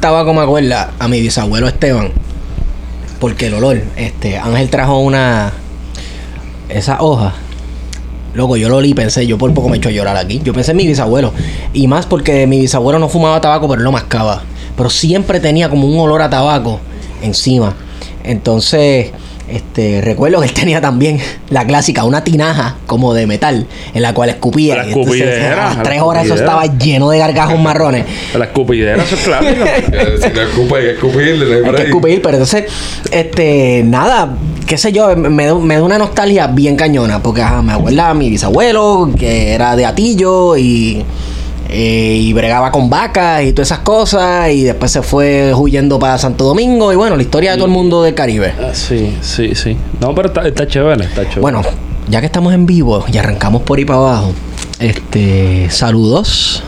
tabaco me acuerda a mi bisabuelo Esteban. Porque el olor, este, Ángel trajo una. Esa hoja. Loco, yo lo olí pensé, yo por poco me echo a llorar aquí. Yo pensé en mi bisabuelo. Y más porque mi bisabuelo no fumaba tabaco, pero lo mascaba. Pero siempre tenía como un olor a tabaco encima. Entonces, este, recuerdo que él tenía también la clásica, una tinaja como de metal, en la cual escupía. La escupidera, a las la tres horas eso estaba lleno de gargajos marrones. La escupidera, eso es. Eh, Si no escupe, hay que escupirle, no hay Hay que escupir, pero entonces, este, nada, qué sé yo, me, da- me da una nostalgia bien cañona, porque ajá, me acuerda a mi bisabuelo, que era de Atillo y, eh, y bregaba con vacas y todas esas cosas, y después se fue huyendo para Santo Domingo, y bueno, la historia de todo el mundo del Caribe. Ah, Sí, sí, sí. No, pero está, está chévere, está chévere. Bueno, ya que estamos en vivo y arrancamos por ahí para abajo, este, saludos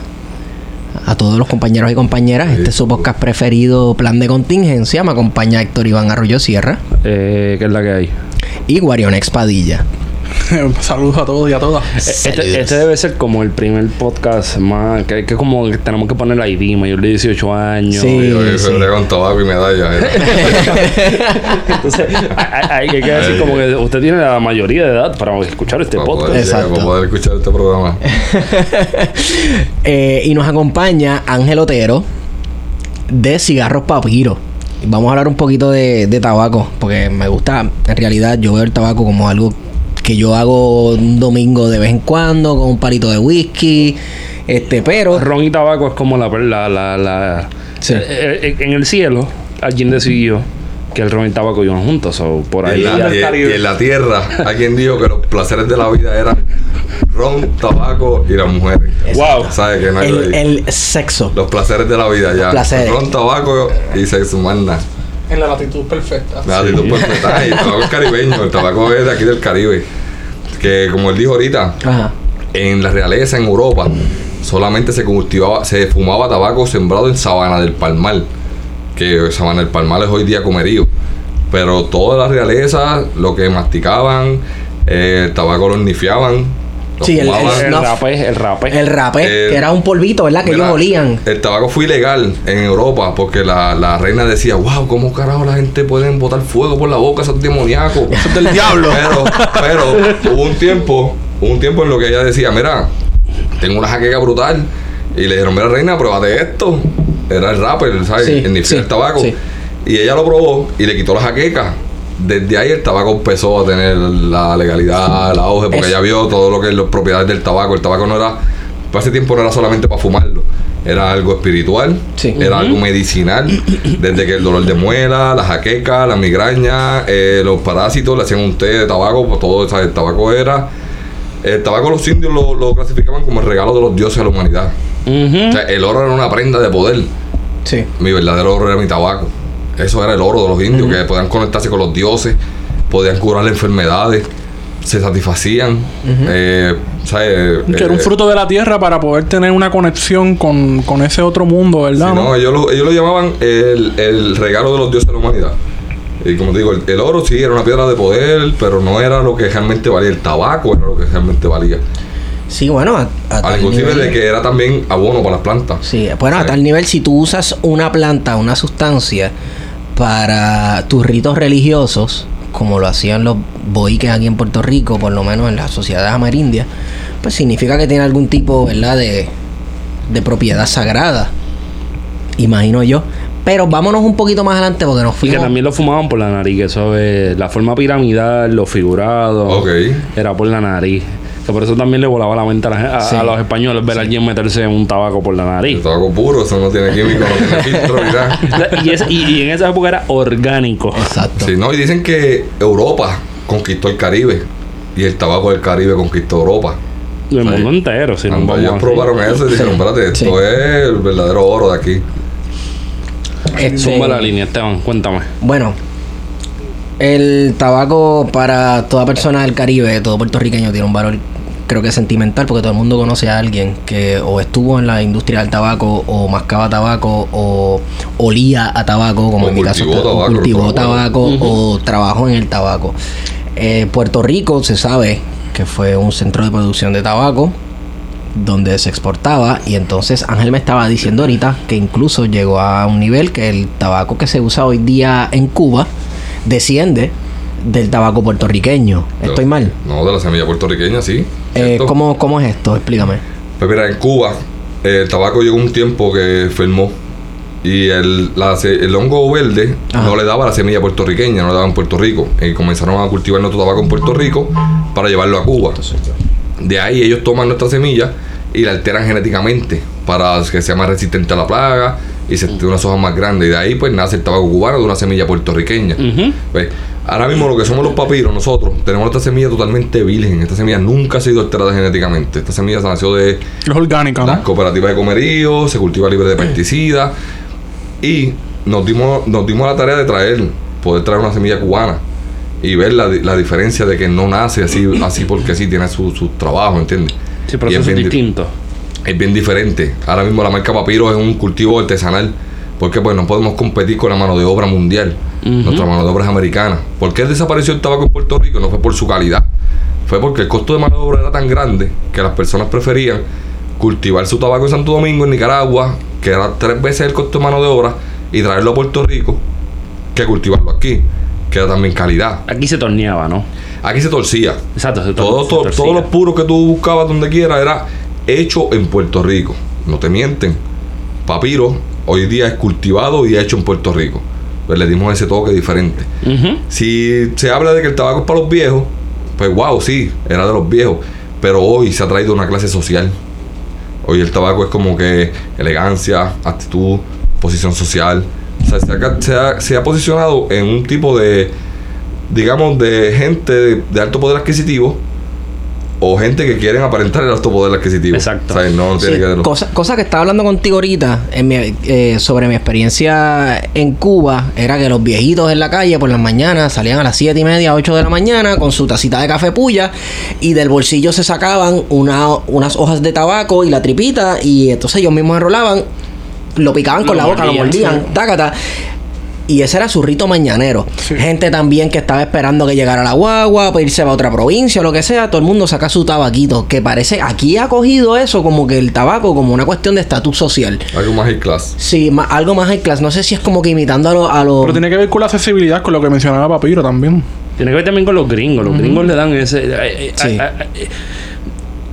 a todos los compañeros y compañeras. Este es su podcast preferido, Plan de Contingencia. Me acompaña Héctor Iván Arroyo Sierra Eh, ¿Qué es la que hay? y Guarionex Padilla. Saludos a todos y a todas. Este, este debe ser como el primer podcast más. Que, que como que tenemos que poner la ID, mayor de 18 años. Sí. Yo que sí. se con tabaco y medalla. Entonces, hay, hay- que decir como que usted tiene la mayoría de edad para escuchar este para, podcast. poder, Exacto. para poder escuchar este programa. Eh, y nos acompaña Ángel Otero de Cigarros Papiro. Vamos a hablar un poquito de, de tabaco, porque me gusta, en realidad yo veo el tabaco como algo que yo hago un domingo de vez en cuando, con un palito de whisky, este, pero... Ron y tabaco es como la. la, la, la- Sí. eh, eh, en el cielo, alguien decidió que el ron y el tabaco iban juntos. o por Y ahí. en, la, ya- y- y en la tierra, alguien dijo que los placeres de la vida eran ron, tabaco y las mujeres. Wow. ¿Sabes que no hay El, sexo. Los placeres de la vida ya. placeres. Ron, tabaco y sexo, más nada. En la latitud perfecta. La actitud perfecta. El tabaco es caribeño, el tabaco es de aquí del Caribe. Que como él dijo ahorita, Ajá. en la realeza en Europa solamente se cultivaba, se fumaba tabaco sembrado en sabana del palmar. Que sabana del palmar es hoy día comerío. Pero toda la realeza, lo que masticaban, eh, el tabaco lo nifiaban. Sí, el- el-. El snuff. rapé, el rapé. El rapé, Eh, que era un polvito, ¿verdad? Que Mira, ellos olían. El tabaco fue ilegal en Europa porque la, la reina decía, wow, ¿cómo carajo la gente puede botar fuego por la boca? Eso es demoníaco. Eso es del diablo. Pero, pero hubo un tiempo, hubo un tiempo en lo que ella decía, mira, tengo una jaqueca brutal. Y le dijeron, mira reina, pruébate esto. Era el rapper, ¿sabes? Sí, el sí, el tabaco. sí. Y ella lo probó y le quitó la jaqueca. Desde ahí el tabaco empezó a tener la legalidad, el auge, porque Es- ella vio todo lo que es las propiedades del tabaco. El tabaco no era, para ese tiempo no era solamente para fumarlo. Era algo espiritual, Sí. era algo medicinal, desde que el dolor de muela, la jaqueca, la migraña, eh, los parásitos, le hacían un té de tabaco, pues todo ¿sabes? el tabaco era. El tabaco los indios lo, lo clasificaban como el regalo de los dioses a la humanidad. O sea, el oro era una prenda de poder. Sí. Mi verdadero oro era mi tabaco. Eso era el oro de los indios, que podían conectarse con los dioses, podían curar enfermedades, se satisfacían. eh, ¿sabes? Que era un Eh, fruto de la tierra para poder tener una conexión con, con ese otro mundo, Sí, ¿verdad? no, no? ellos, lo, ellos lo llamaban el, el regalo de los dioses de la humanidad. Y como te digo, el, el oro sí era una piedra de poder, pero no era lo que realmente valía. El tabaco era lo que realmente valía. Sí, bueno, a, a Al tal inclusive nivel- de que era también abono para las plantas. Sí, bueno, a tal nivel, si tú usas una planta, una sustancia para tus ritos religiosos, como lo hacían los boiques aquí en Puerto Rico, por lo menos en las sociedades amerindias, pues significa que tiene algún tipo, ¿verdad?, de, de propiedad sagrada. Imagino yo. Pero vámonos un poquito más adelante porque nos Y que fuimos. también lo fumaban por la nariz, que eso es la forma piramidal, los figurados. Ok. Era por la nariz. Que por eso también le volaba la mente a, la- a- Sí. a los españoles ver a alguien meterse un tabaco por la El nariz. tabaco puro, eso no tiene químico, no tiene filtro, y, ese- y- y en esa época era orgánico. Exacto. Sí, no, y dicen que Europa conquistó el Caribe y el tabaco del Caribe conquistó Europa. El mundo entero. Si no ellos así. probaron eso y dijeron, espérate, esto Sí. es el verdadero oro de aquí. Este, Zumba la línea, Esteban, cuéntame. Bueno, el tabaco para toda persona del Caribe, todo puertorriqueño, tiene un valor, creo que sentimental, porque todo el mundo conoce a alguien que o estuvo en la industria del tabaco, o mascaba tabaco, o olía a tabaco, como O en mi caso, cultivó tabaco, o trabajó en el tabaco. Eh, Puerto Rico se sabe que fue un centro de producción de tabaco. donde se exportaba y entonces Ángel me estaba diciendo ahorita que incluso llegó a un nivel que el tabaco que se usa hoy día en Cuba desciende del tabaco puertorriqueño. ¿Estoy mal? No, de la semilla puertorriqueña, sí. Eh. ¿cómo, ¿Cómo es esto? Explícame. Pues mira, en Cuba eh, el tabaco llegó un tiempo que enfermó y el, la el hongo verde Ajá. no le daba la semilla puertorriqueña, no le daba en Puerto Rico. Y comenzaron a cultivar nuestro tabaco en Puerto Rico para llevarlo a Cuba. De ahí ellos toman nuestra semilla y la alteran genéticamente para que sea más resistente a la plaga y se tenga unas hojas más grandes. Y de ahí pues nace el tabaco cubano de una semilla puertorriqueña. Pues, ahora mismo lo que somos los papiros, nosotros tenemos esta semilla totalmente virgen. Esta semilla nunca ha sido alterada genéticamente. Esta semilla se nació de Es orgánica, las ¿no? cooperativas de comerío, se cultiva libre de pesticidas. Y nos dimos, nos dimos la tarea de traer, poder traer una semilla cubana y ver la, la diferencia de que no nace así, así porque sí tiene su, su trabajo, ¿entiendes? Sí, Y proceso es bien diferente. Ahora mismo la marca Papiro es un cultivo artesanal. Porque pues no podemos competir con la mano de obra mundial. Nuestra mano de obra es americana. ¿Por qué desapareció el tabaco en Puerto Rico? No fue por su calidad. Fue porque el costo de mano de obra era tan grande que las personas preferían cultivar su tabaco en Santo Domingo, en Nicaragua, que era tres veces el costo de mano de obra, y traerlo a Puerto Rico, que cultivarlo aquí, que era también calidad. Aquí se torneaba, ¿no? Aquí se torcía. Exacto, se, tor- Todo, se todo- torcía. todos los puros que tú buscabas donde quiera era hecho en Puerto Rico. No te mienten. Papiro hoy día es cultivado y hecho en Puerto Rico. Pues le dimos ese toque diferente. Si se habla de que el tabaco es para los viejos, pues wow, sí, era de los viejos. Pero hoy se ha traído una clase social. Hoy el tabaco es como que elegancia, actitud, posición social. O sea, se ha, se ha- se ha posicionado en un tipo de, digamos, de gente de, de alto poder adquisitivo o gente que quieren aparentar el alto poder adquisitivo. Exacto. O sea, no tiene Sí, que cosa, cosa que estaba hablando contigo ahorita en mi- eh, sobre mi experiencia en Cuba era que los viejitos en la calle por las mañanas salían a las 7 y media, 8 de la mañana con su tacita de café puya y del bolsillo se sacaban una- unas hojas de tabaco y la tripita y entonces ellos mismos enrolaban, lo picaban con Lo la boca, lo mordían, mordían, tácata. Y ese era su rito mañanero. Sí. Gente también que estaba esperando que llegara la guagua, para irse a otra provincia o lo que sea. Todo el mundo saca su tabaquito. Que parece, aquí ha cogido eso como que el tabaco como una cuestión de estatus social. Algo más high class. Sí, ma- algo más high class. No sé si es como que imitando a los... A los- Pero tiene que ver con la accesibilidad, con lo que mencionaba Papiro también. Tiene que ver también con los gringos. Los gringos le dan ese. eh, eh, Sí. eh, eh,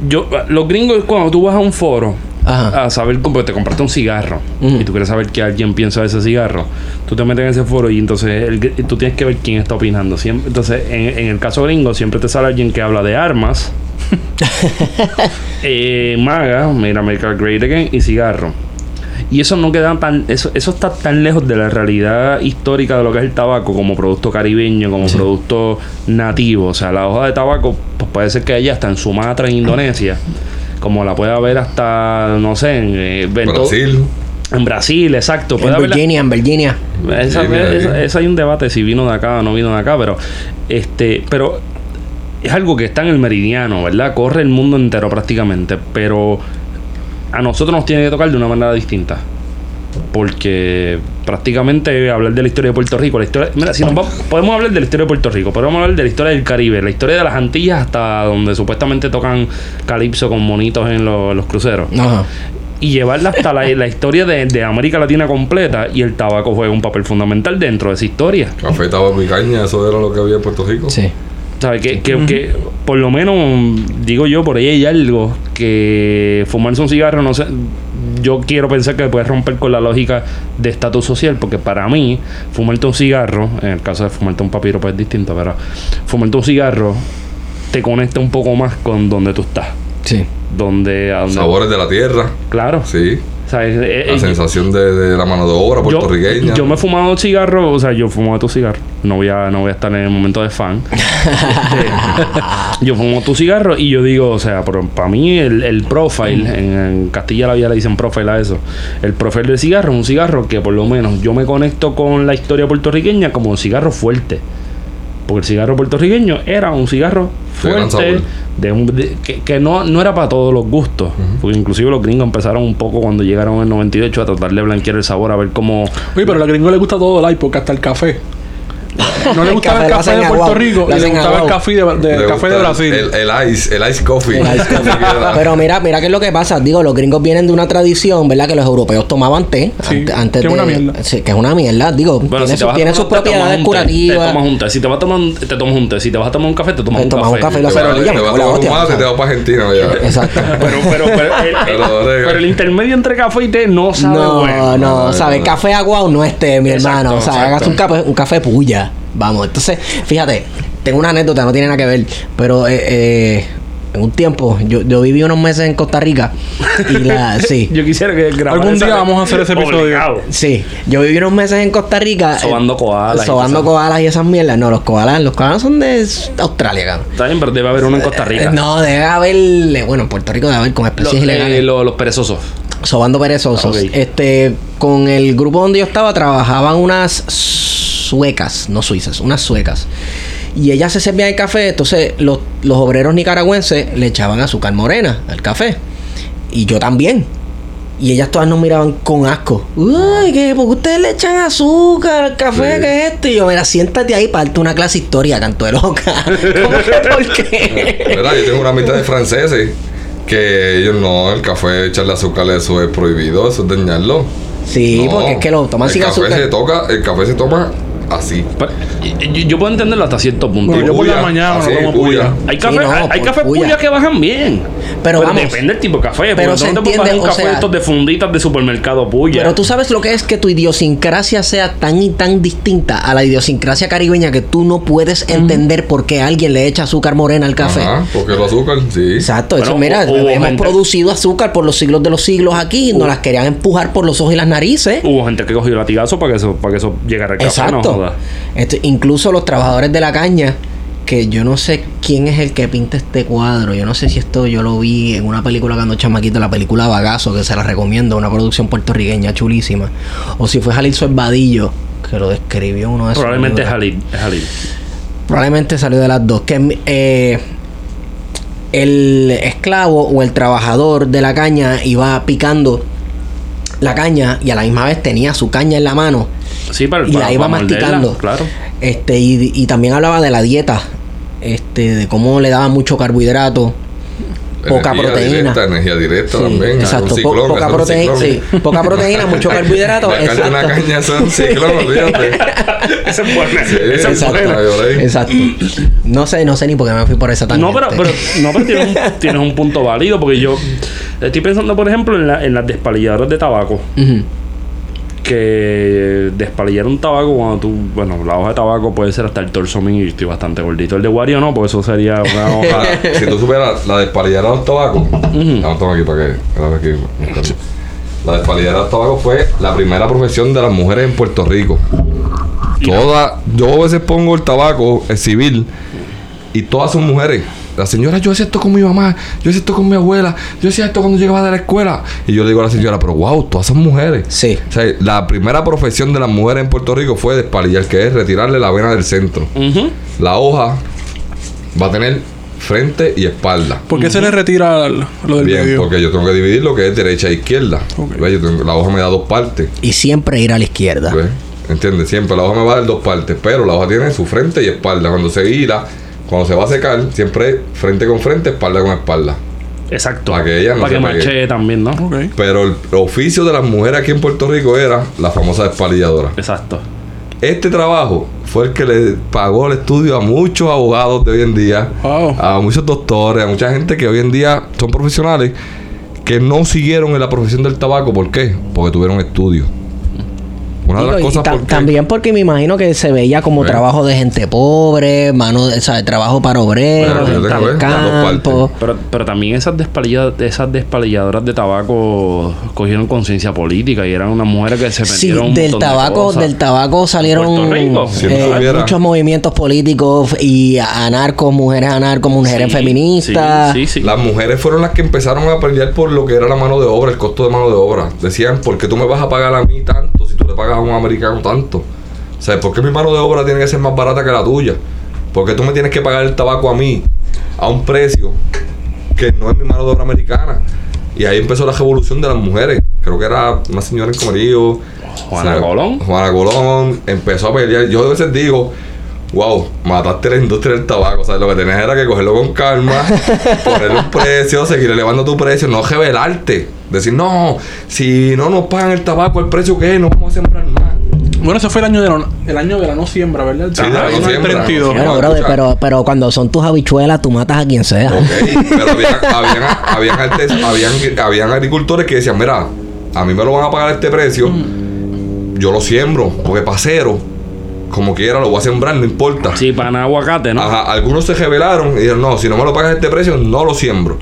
yo, los gringos, cuando tú vas a un foro Ajá. a saber cómo te compraste un cigarro y tú quieres saber qué alguien piensa de ese cigarro, tú te metes en ese foro y entonces el tú tienes que ver quién está opinando. Siempre, entonces, en, en el caso gringo, siempre te sale alguien que habla de armas, eh, maga, mira, America Great Again y cigarro. Y eso no queda tan, eso, eso está tan lejos de la realidad histórica de lo que es el tabaco como producto caribeño, como producto nativo. O sea, la hoja de tabaco, pues puede ser que haya hasta en Sumatra, en Indonesia, como la puede haber hasta, no sé, en, eh, Brasil. en Brasil, exacto. Puede en haberla- Virginia, en Virginia. esa, ahí. esa hay un debate si vino de acá o no vino de acá, pero este, pero es algo que está en el meridiano, ¿verdad? Corre el mundo entero prácticamente, pero a nosotros nos tiene que tocar de una manera distinta. Porque prácticamente hablar de la historia de Puerto Rico, la historia, mira, si nos vamos- podemos hablar de la historia de Puerto Rico, podemos hablar de la historia del Caribe, la historia de las Antillas hasta donde supuestamente tocan calipso con monitos en los- los cruceros Ajá. y llevarla hasta la, la historia de, de América Latina completa y el tabaco juega un papel fundamental dentro de esa historia. Café, tabaco y caña, eso era lo que había en Puerto Rico. Sí. ¿Sabes? Que, que, que por lo menos, digo yo, por ahí hay algo que fumarse un cigarro, no sé, yo quiero pensar que puede romper con la lógica de estatus social, porque para mí, fumarte un cigarro, en el caso de fumarte un papiro, pues es distinto, pero fumarte un cigarro te conecta un poco más con donde tú estás. Sí. Donde, a donde Sabores de la tierra. Claro. Sí. ¿Sabes? Eh, La eh, sensación de, de la mano de obra puertorriqueña. yo me he fumado cigarros, o sea, yo he fumado tu cigarro. No voy a, no voy a estar en el momento de fan. Este, yo fumo tu cigarro y yo digo, o sea, para mí el, el profile, en, en Castilla la Vía le dicen profile a eso. El profile del cigarro es un cigarro que por lo menos yo me conecto con la historia puertorriqueña como un cigarro fuerte. Porque el cigarro puertorriqueño era un cigarro fuerte, de un- de- que, que no, no era para todos los gustos. Porque inclusive los gringos empezaron un poco cuando llegaron en el 98 a tratar de blanquear el sabor, a ver cómo... Oye, pero a los gringos les gusta todo el porque hasta el café. No le El gustaba el café lo café de Puerto Rico y le gustaba el café de, de- café de Brasil. El, el ice, el ice coffee. El ice coffee. Pero mira, mira qué es lo que pasa. Digo, los gringos vienen de una tradición, ¿verdad? Que los europeos tomaban té Sí, ante- antes que es de. una mierda. Sí, que es una mierda. Digo, Bueno, tiene, si te sus- tiene tomar te propiedades té. Te curativas. tomas un té. Si te vas a tomar un, te tomas un té. Si te vas a tomar un café, te tomas Te un tomas café. un café Te Pero te me vas a tomar un mate, te vas para Argentina. Exacto. Pero, pero, pero, el, el- el- el intermedio entre café y té no sabe No, bueno. no, no. Café aguado no es té, mi hermano. O sea, hagas un café, un café puya. Vamos, entonces, fíjate, tengo una anécdota, no tiene nada que ver, pero eh, eh, en un tiempo, yo, yo viví unos meses en Costa Rica y la, sí. Yo quisiera que grabara Algún día vamos a hacer ese episodio. Obligado. Sí, yo viví unos meses en Costa Rica. eh, Sobando koalas y Sobando koalas y esas mierdas. No, los koalas, los koalas son de Australia, cabrón. Está bien, pero debe haber uno en Costa Rica. Eh, No, debe haber. eh, Bueno, en Puerto Rico debe haber con Los, especies eh, ilegales. lo- los perezosos. Sobando perezosos. Ok. Este, con el grupo donde yo estaba, trabajaban unas suecas, no suizas, unas suecas. Y ellas se servían el café, entonces los, los obreros nicaragüenses le echaban azúcar morena al café. Y yo también. Y ellas todas nos miraban con asco. Uy, ¿qué? ¿por qué ustedes le echan azúcar al café? Sí. ¿Qué es esto? Y yo, mira, siéntate ahí, parte una clase de historia, canto de loca. ¿Cómo que por qué? ¿Verdad? Yo tengo una mitad de franceses que ellos no, el café, echarle azúcar, eso es prohibido, eso es dañarlo. Sí, No, porque es que lo toman el sin café azúcar. Se toca, el café se toma así. Pero, yo, yo puedo entenderlo hasta cierto punto. Bueno, yo por la mañana no así, tomo puya. puya. Hay Sí, café, no, hay, café puya. puya que bajan bien. Pero vamos. depende del tipo de café. Pero porque se no te puedes entiende, un o café sea- de estos de funditas de supermercado puya. Pero tú sabes lo que es que tu idiosincrasia sea tan y tan distinta a la idiosincrasia caribeña que tú no puedes entender por qué alguien le echa azúcar morena al café. Ajá, porque el azúcar, sí. Exacto, Bueno, eso mira, hubo hemos gente- producido azúcar por los siglos de los siglos aquí y nos las querían empujar por los ojos y las narices. Hubo gente que cogió latigazo para que eso, para que eso llegara al café. Exacto. No Este, incluso los trabajadores de la caña, que yo no sé quién es el que pinta este cuadro. Yo no sé si esto yo lo vi en una película cuando chamaquito, la película Bagazo, que se la recomiendo, una producción puertorriqueña chulísima. O si fue Jalil Suervadillo, que lo describió uno de esos Probablemente es libros. Jalil. Es Jalil. Probablemente salió de las dos. Que eh, el esclavo o el trabajador de la caña iba picando la caña y a la misma vez tenía su caña en la mano Sí, para, y para- la iba para morderla, masticando. Claro. Este, y, y también hablaba de la dieta, este, de cómo le daba mucho carbohidrato, poca Energía proteína. Directa, energía directa Sí, también. exacto, po- ciclón, poca proteína, sí, poca proteína, mucho carbohidrato. De una exacto. caña es un ciclón, olvídate. Esa es buena. Sí, Esa es exacto. buena. Exacto. No sé, no sé ni por qué me fui por esa tangente. No, pero, pero, no, pero tienes, un, tienes un punto válido porque yo estoy pensando, por ejemplo, en, la- en las despalilladoras de tabaco. Ujú. Que despalillar un tabaco cuando tú, bueno, la hoja de tabaco puede ser hasta el torso mío y estoy bastante gordito. El de Wario no, porque eso sería una hoja. Ahora, si tú supieras la despalillera de los tabacos, vamos a tomar aquí para que. La los tabacos fue la primera profesión de las mujeres en Puerto Rico. Todas, yo a veces pongo el tabaco, el civil, y todas son mujeres. La señora, yo hacía esto con mi mamá, yo hacía esto con mi abuela, yo hacía esto cuando llegaba de la escuela. Y yo le digo a la señora, pero wow, todas son mujeres. Sí. O sea, la primera profesión de las mujeres en Puerto Rico fue despalillar, que es retirarle la vena del centro. La hoja va a tener frente y espalda. ¿Por qué se le retira lo del Bien, medio? porque yo tengo que dividir lo que es derecha e izquierda. La hoja me da dos partes. Y siempre ir a la izquierda. ¿Ves? ¿Entiendes? Siempre la hoja me va a dar dos partes, pero la hoja tiene su frente y espalda. Cuando se hila, cuando se va a secar, siempre frente con frente, espalda con espalda. Exacto. Para que ella no Para que pegue. marche también, ¿no? Ok. Pero el oficio de las mujeres aquí en Puerto Rico era la famosa despalilladora. Exacto. Este trabajo fue el que le pagó el estudio a muchos abogados de hoy en día, Wow. a muchos doctores, a mucha gente que hoy en día son profesionales que no siguieron en la profesión del tabaco. ¿Por qué? Porque tuvieron estudios. Una de las cosas también porque me imagino que se veía como Bueno. trabajo de gente pobre, mano, de- o sea, trabajo para obreros, Bueno, campo. Pero, pero también esas, despalilla- esas despalilladoras de tabaco cogieron conciencia política y eran unas mujeres que se Sí, metieron un del de tabaco, cosas. del tabaco salieron eh, muchos movimientos políticos y anarcos, mujeres anarcos, mujeres Sí, feministas. Sí, sí, sí. Las mujeres fueron las que empezaron a pelear por lo que era la mano de obra, el costo de mano de obra. Decían, ¿por qué tú me vas a pagar a mí tanto si tú le pagas a un americano tanto? O sea, ¿por qué mi mano de obra tiene que ser más barata que la tuya? ¿Por qué tú me tienes que pagar el tabaco a mí a un precio que no es mi mano de obra americana? Y ahí empezó la revolución de las mujeres. Creo que era una señora en Comerío Juana O sea, Colón. Juana Colón empezó a pelear. Yo a veces digo, wow, mataste la industria del tabaco. O sea, lo que tenías era que cogerlo con calma, ponerle un precio, seguir elevando tu precio, no revelarte. Decir, no, si no nos pagan el tabaco, el precio que es, no vamos a sembrar. Bueno, ese fue el año de la, el año de la no siembra, ¿verdad? Sí, de la no siembra. 32. No, Bueno, brother, escucha. pero, pero cuando son tus habichuelas, tú matas a quien sea. Ok, pero habían, habían, habían, artes- habían, habían agricultores que decían, mira, a mí me lo van a pagar a este precio, yo lo siembro, porque pasero, como quiera, lo voy a sembrar, no importa. Sí, para aguacate, ¿no? Ajá, algunos se rebelaron y dijeron, no, si no me lo pagas a este precio, no lo siembro.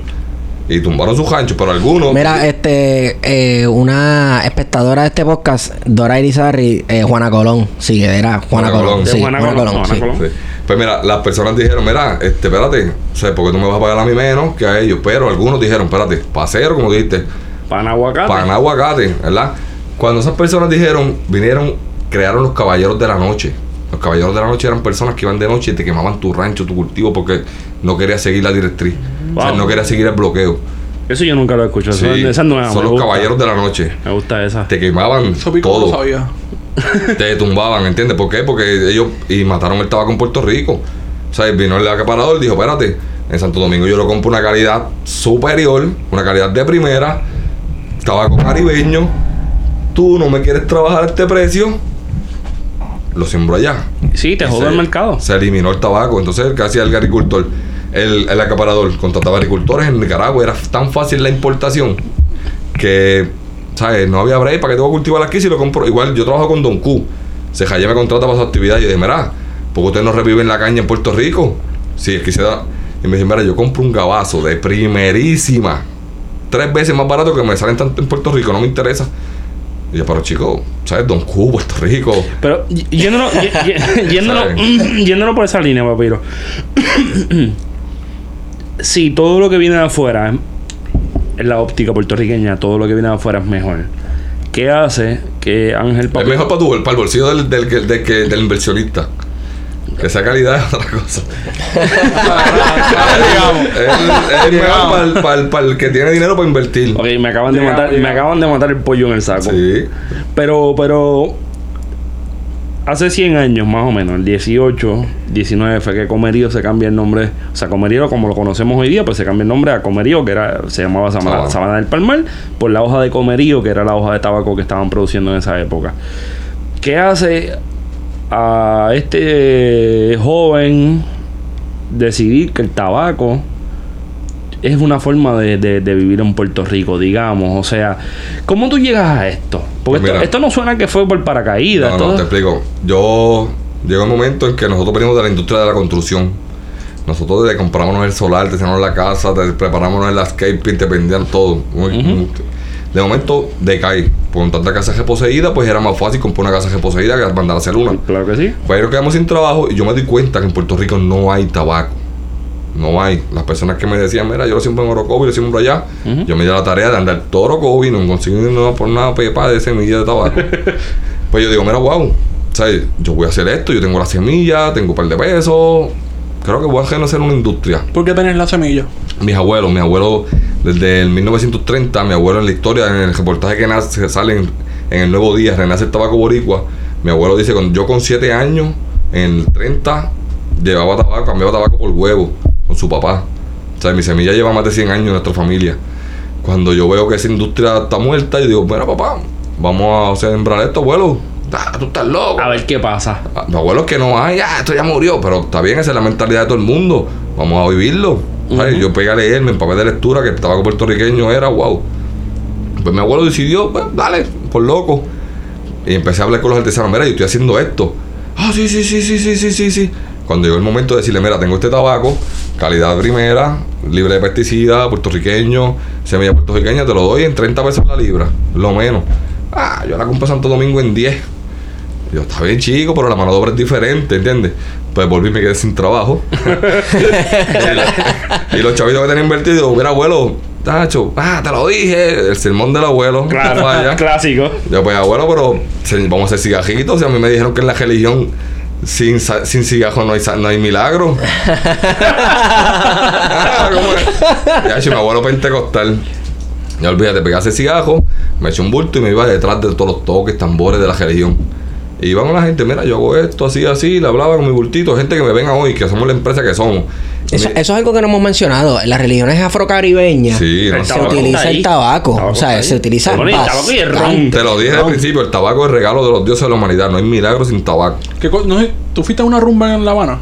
Y tumbaron sus ganchos, pero algunos... Mira, este, eh, una espectadora de este podcast, Dora Irizarry, eh, Juana Colón. Sí, era Juana, Juana Colón. Colón. Sí, Juana Juana Colón, Colón. Juana sí. Colón. Sí. Pues mira, las personas dijeron, mira, este, espérate, o sea, porque tú me vas a pagar a mí menos que a ellos. Pero algunos dijeron, espérate, pasero, como dijiste, Para aguacate. pan aguacate, ¿verdad? Cuando esas personas dijeron, vinieron, crearon los caballeros de la noche. Los caballeros de la noche eran personas que iban de noche y te quemaban tu rancho, tu cultivo, porque no querías seguir la directriz. O sea, Wow. no querías seguir el bloqueo. Eso yo nunca lo he escuchado. Sí, Esa- esa es nueva. son los gusta. caballeros de la noche. Me gusta esa. Te quemaban Eso pico no lo todo. sabía. te tumbaban, ¿entiendes? ¿Por qué? Porque ellos y mataron el tabaco en Puerto Rico. O sea, vino el acaparador y dijo, espérate, en Santo Domingo yo lo compro una calidad superior, una calidad de primera, tabaco caribeño, tú no me quieres trabajar a este precio, lo siembro allá. Sí, te jodó el mercado. Se eliminó el tabaco. Entonces, ¿qué hacía el agricultor? El, el acaparador contrataba agricultores en Nicaragua. Era tan fácil la importación que, ¿sabes? No había break para que te voy a cultivar aquí si lo compro. Igual yo trabajo con Don Q. Se me contrata para su actividad. Y yo dije, mira, ¿por qué ustedes no reviven la caña en Puerto Rico? Si es que se da. Y me dice, mira, yo compro un gabazo de primerísima. Tres veces más barato que me salen tanto en Puerto Rico. No me interesa. Y yo, pero chico, ¿sabes? Don Q, Puerto Rico. Pero yéndonos, yéndonos, yéndonos por esa línea, papiro. si todo lo que viene de afuera, en la óptica puertorriqueña, todo lo que viene de afuera es mejor. ¿Qué hace que Ángel Es Papiro... mejor para tu, para el bolsillo del, del, del, del que- del inversionista. Que esa calidad es otra cosa. es, mejor para el, para, el, para el que tiene dinero para invertir. Ok, me acaban de matar, me acaban de matar el pollo en el saco. Sí. Pero, pero. Hace 100 años más o menos, el 18, 19, fue que Comerío se cambia el nombre. O sea, Comerío, como lo conocemos hoy día, pues se cambia el nombre a Comerío, que era se llamaba Sabana, Sabana. Sabana del Palmar, por la hoja de Comerío, que era la hoja de tabaco que estaban produciendo en esa época. ¿Qué hace a este joven decidir que el tabaco es una forma de, de- de vivir en Puerto Rico, digamos. O sea, ¿cómo tú llegas a esto? Porque Pues esto, esto no suena que fue por paracaídas. No, todo- no, te explico. Yo llegó un momento en que nosotros venimos de la industria de la construcción. Nosotros desde comprábamos el solar, te hacíamos la casa, te preparamos el landscaping, te vendían todo. Muy- muy- De momento decae. Con tanta casa reposeída, pues era más fácil comprar una casa reposeída que mandar a hacer una. Claro que sí. Pues ahí nos quedamos sin trabajo y yo me di cuenta que en Puerto Rico no hay tabaco. No hay. Las personas que me decían, mira, yo lo siembro en Orocovi, lo siembro allá. Yo me di la tarea de andar todo Orocovi, no conseguí nada por una pepa de semilla de tabaco. pues yo digo, mira, wow, ¿sabes? Yo voy a hacer esto, yo tengo la semilla, tengo un par de pesos. Creo que voy a hacer una industria. ¿Por qué tenés la semilla? Mis abuelos, mi abuelo, desde el 1930, mi abuelo en la historia, en el reportaje que nace, que sale en, en el Nuevo Día, Renace el Tabaco Boricua, mi abuelo dice, yo con 7 años, en el 30, llevaba tabaco, cambiaba tabaco por huevo, con su papá. O sea, mi semilla lleva más de 100 años en nuestra familia. Cuando yo veo que esa industria está muerta, yo digo, mira papá, vamos a sembrar esto, abuelo. Ah, tú estás loco. A ver qué pasa. Ah, Mi abuelo es que no, ay, ya, esto ya murió, pero está bien, esa es la mentalidad de todo el mundo. Vamos a vivirlo. ¿Sabes? Yo pegué a leer, me empapé de lectura, que el tabaco puertorriqueño era, wow. Pues mi abuelo decidió, pues dale, por loco. Y empecé a hablar con los artesanos, mira, yo estoy haciendo esto. Ah, sí, sí, sí, sí, sí, sí, sí, sí. Cuando llegó el momento de decirle, mira, tengo este tabaco, calidad primera, libre de pesticidas, puertorriqueño, semilla puertorriqueña, te lo doy en 30 pesos la libra, lo menos. Ah, yo la compré Santo Domingo en 10. Yo, está bien chico, pero la mano de obra es diferente, ¿entiendes? Pues volví y me quedé sin trabajo. y, los, chavitos que tenían invertido, mira, abuelo, tacho, ah, te lo dije, el sermón del abuelo. no Claro, falla. clásico. Yo, pues, abuelo, pero vamos a hacer cigajitos. Y a mí me dijeron que en la religión sin, sin cigajo no hay, no hay milagro. Ah. Ya, hecho, mi abuelo pentecostal. Ya olvídate, pegase cigarro, me eché un bulto y me iba detrás de todos los toques, tambores de la religión. Y iban la gente, mira, yo hago esto, así, así, le hablaba con mi bultito, gente que me venga hoy, que somos la empresa que somos. Eso, eso es algo que no hemos mencionado. En las religiones afrocaribeñas Sí, no se utiliza el tabaco. Tabaco o sea, se utiliza el tabaco y el ron. Te lo dije al principio, el tabaco es regalo de los dioses de la humanidad, no hay milagro sin tabaco. ¿Qué no sé, ¿Tú fuiste a una rumba en La Habana?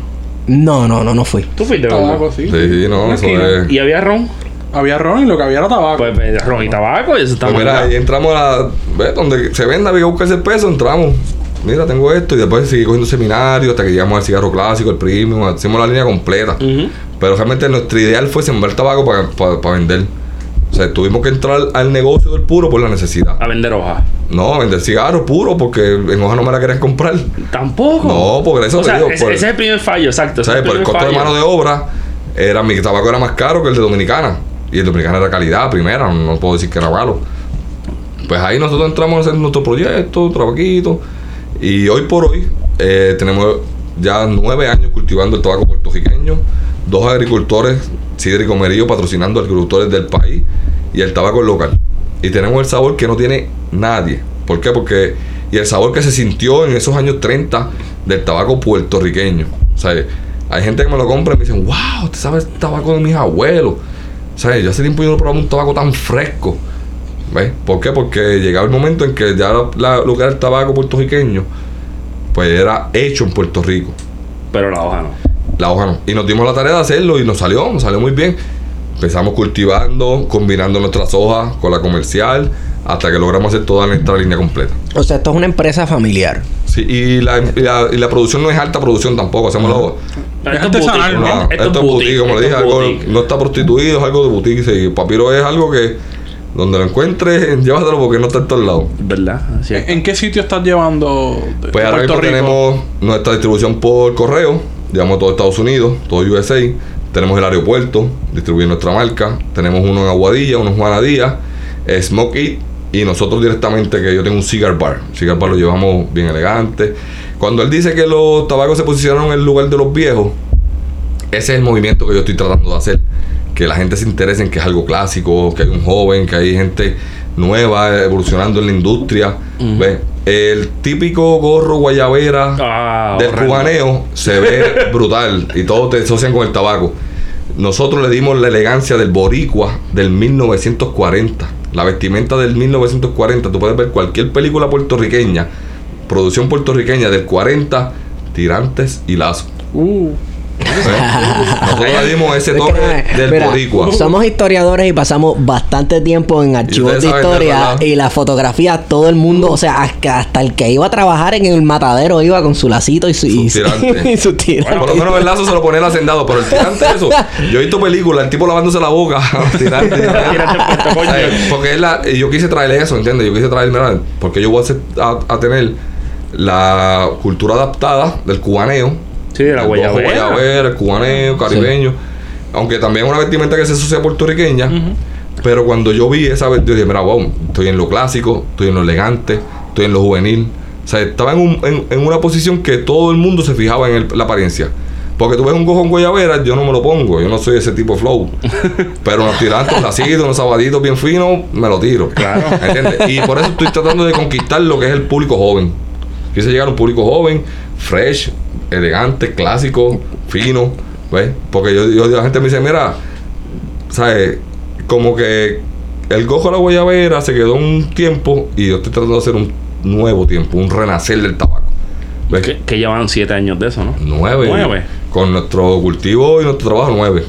No, no, no, no fui. ¿Tú fuiste, Tabaco, sí. Sí, sí, no, eso es... ¿Y había ron? Había ron y lo que había era tabaco. Pues eh, ron y tabaco y eso está Pues mira, ahí entramos a la. ¿Ves? Donde se venda, había que buscarse el peso, entramos. Mira, tengo esto. Y después seguí cogiendo seminarios hasta que llegamos al cigarro clásico, el premium, hacemos la línea completa. Pero realmente nuestro ideal fue sembrar tabaco para vender. O sea, tuvimos que entrar al negocio del puro por la necesidad. A vender hojas. No, vender cigarros puro porque en hoja no me la querían comprar. Tampoco. No, porque eso o te sea, digo, ese, por- ese es el primer fallo, exacto. ¿Sabes? es Por el costo de mano de obra, era, mi tabaco era más caro que el de Dominicana. Y el Dominicana era calidad primera, no, no puedo decir que era malo. Pues ahí nosotros entramos a hacer nuestro proyecto, trabaquito. Y hoy por hoy eh, tenemos ya nueve años cultivando el tabaco puertorriqueño. Dos agricultores, Sidri y Comerío, patrocinando agricultores del país. Y el tabaco local. Y tenemos el sabor que no tiene nadie. ¿Por qué? Porque... Y el sabor que se sintió en esos años 30 del tabaco puertorriqueño. O hay gente que me lo compra y me dicen, wow, usted sabe el tabaco de mis abuelos. O yo hace tiempo yo no probaba un tabaco tan fresco. ¿Ves? ¿Por qué? Porque llegaba el momento en que ya la- la- lo que era el tabaco puertorriqueño, pues era hecho en Puerto Rico. Pero la hoja no. La hoja no. Y nos dimos la tarea de hacerlo y nos salió, nos salió muy bien. Empezamos cultivando, combinando nuestras hojas con la comercial, hasta que logramos hacer toda nuestra línea completa. O sea, esto es una empresa familiar. Sí, y la, y la, y la producción no es alta producción tampoco, hacemos la hoja. Esto es boutique, ¿no? Esto, es boutique, como le dije, algo, no está prostituido, es algo de boutique. Sí. Papiro es algo que donde lo encuentres, llévatelo porque no está en todos lados. ¿Verdad? Así es. ¿En qué sitio estás llevando de- Pues ahora mismo tenemos nuestra distribución por correo, llevamos todo Estados Unidos, todo USA. Tenemos el aeropuerto, distribuir nuestra marca. Tenemos uno en Aguadilla, uno en Juana Díaz, eh, Smoke It y nosotros directamente que yo tengo un cigar bar. Cigar bar lo llevamos bien elegante. Cuando él dice que los tabacos se posicionaron en el lugar de los viejos, ese es el movimiento que yo estoy tratando de hacer. Que la gente se interese en que es algo clásico, que hay un joven, que hay gente nueva evolucionando en la industria. ¿Ves? El típico gorro guayabera Ah, del horrendo. cubaneo se ve brutal y todos te asocian con el tabaco. Nosotros le dimos la elegancia del boricua del 1940. La vestimenta del 1940. Tú puedes ver cualquier película puertorriqueña, producción puertorriqueña del 40, tirantes y lazos. Uh, Nosotros le dimos ese Es que, toque eh, del mira, boricua. Somos historiadores y pasamos bastante tiempo en archivos de historia y la fotografía, todo el mundo, o sea, hasta, hasta el que iba a trabajar en el matadero iba con su lacito y su, y, Su tirante. y su tirante. Por lo menos el lazo se lo pone el hacendado, pero el tirante eso. Yo he visto películas, el tipo lavándose la boca. Porque es la, y yo quise traerle eso, ¿entiendes? Yo quise traer, mira, porque yo voy a, hacer- a, a tener la cultura adaptada del cubaneo. Sí, de la guayabera. guayabera, el cubaneo, caribeño. Aunque también es una vestimenta que se asocia puertorriqueña. Pero cuando yo vi esa vestimenta, dije, mira, wow, estoy en lo clásico, estoy en lo elegante, estoy en lo juvenil. O sea, estaba en, un- en- en una posición que todo el mundo se fijaba en el- la apariencia. Porque tú ves un cojón guayabera, yo no me lo pongo, yo no soy ese tipo de flow. Pero unos tirantes, unos lacitos, unos sabaditos bien finos, me lo tiro. Claro. ¿Entiendes? Y por eso estoy tratando de conquistar lo que es el público joven. Quise llegar a un público joven, fresh, elegante, clásico, fino. ¿Ves? Porque yo, yo- la gente me dice, mira, ¿sabes? Como que el gojo de la guayabera se quedó un tiempo y yo estoy tratando de hacer un nuevo tiempo, un renacer del tabaco. ¿Ves? Que, que llevan siete años de eso, ¿no? Nueve. Nueve. Con nuestro cultivo y nuestro trabajo, nueve.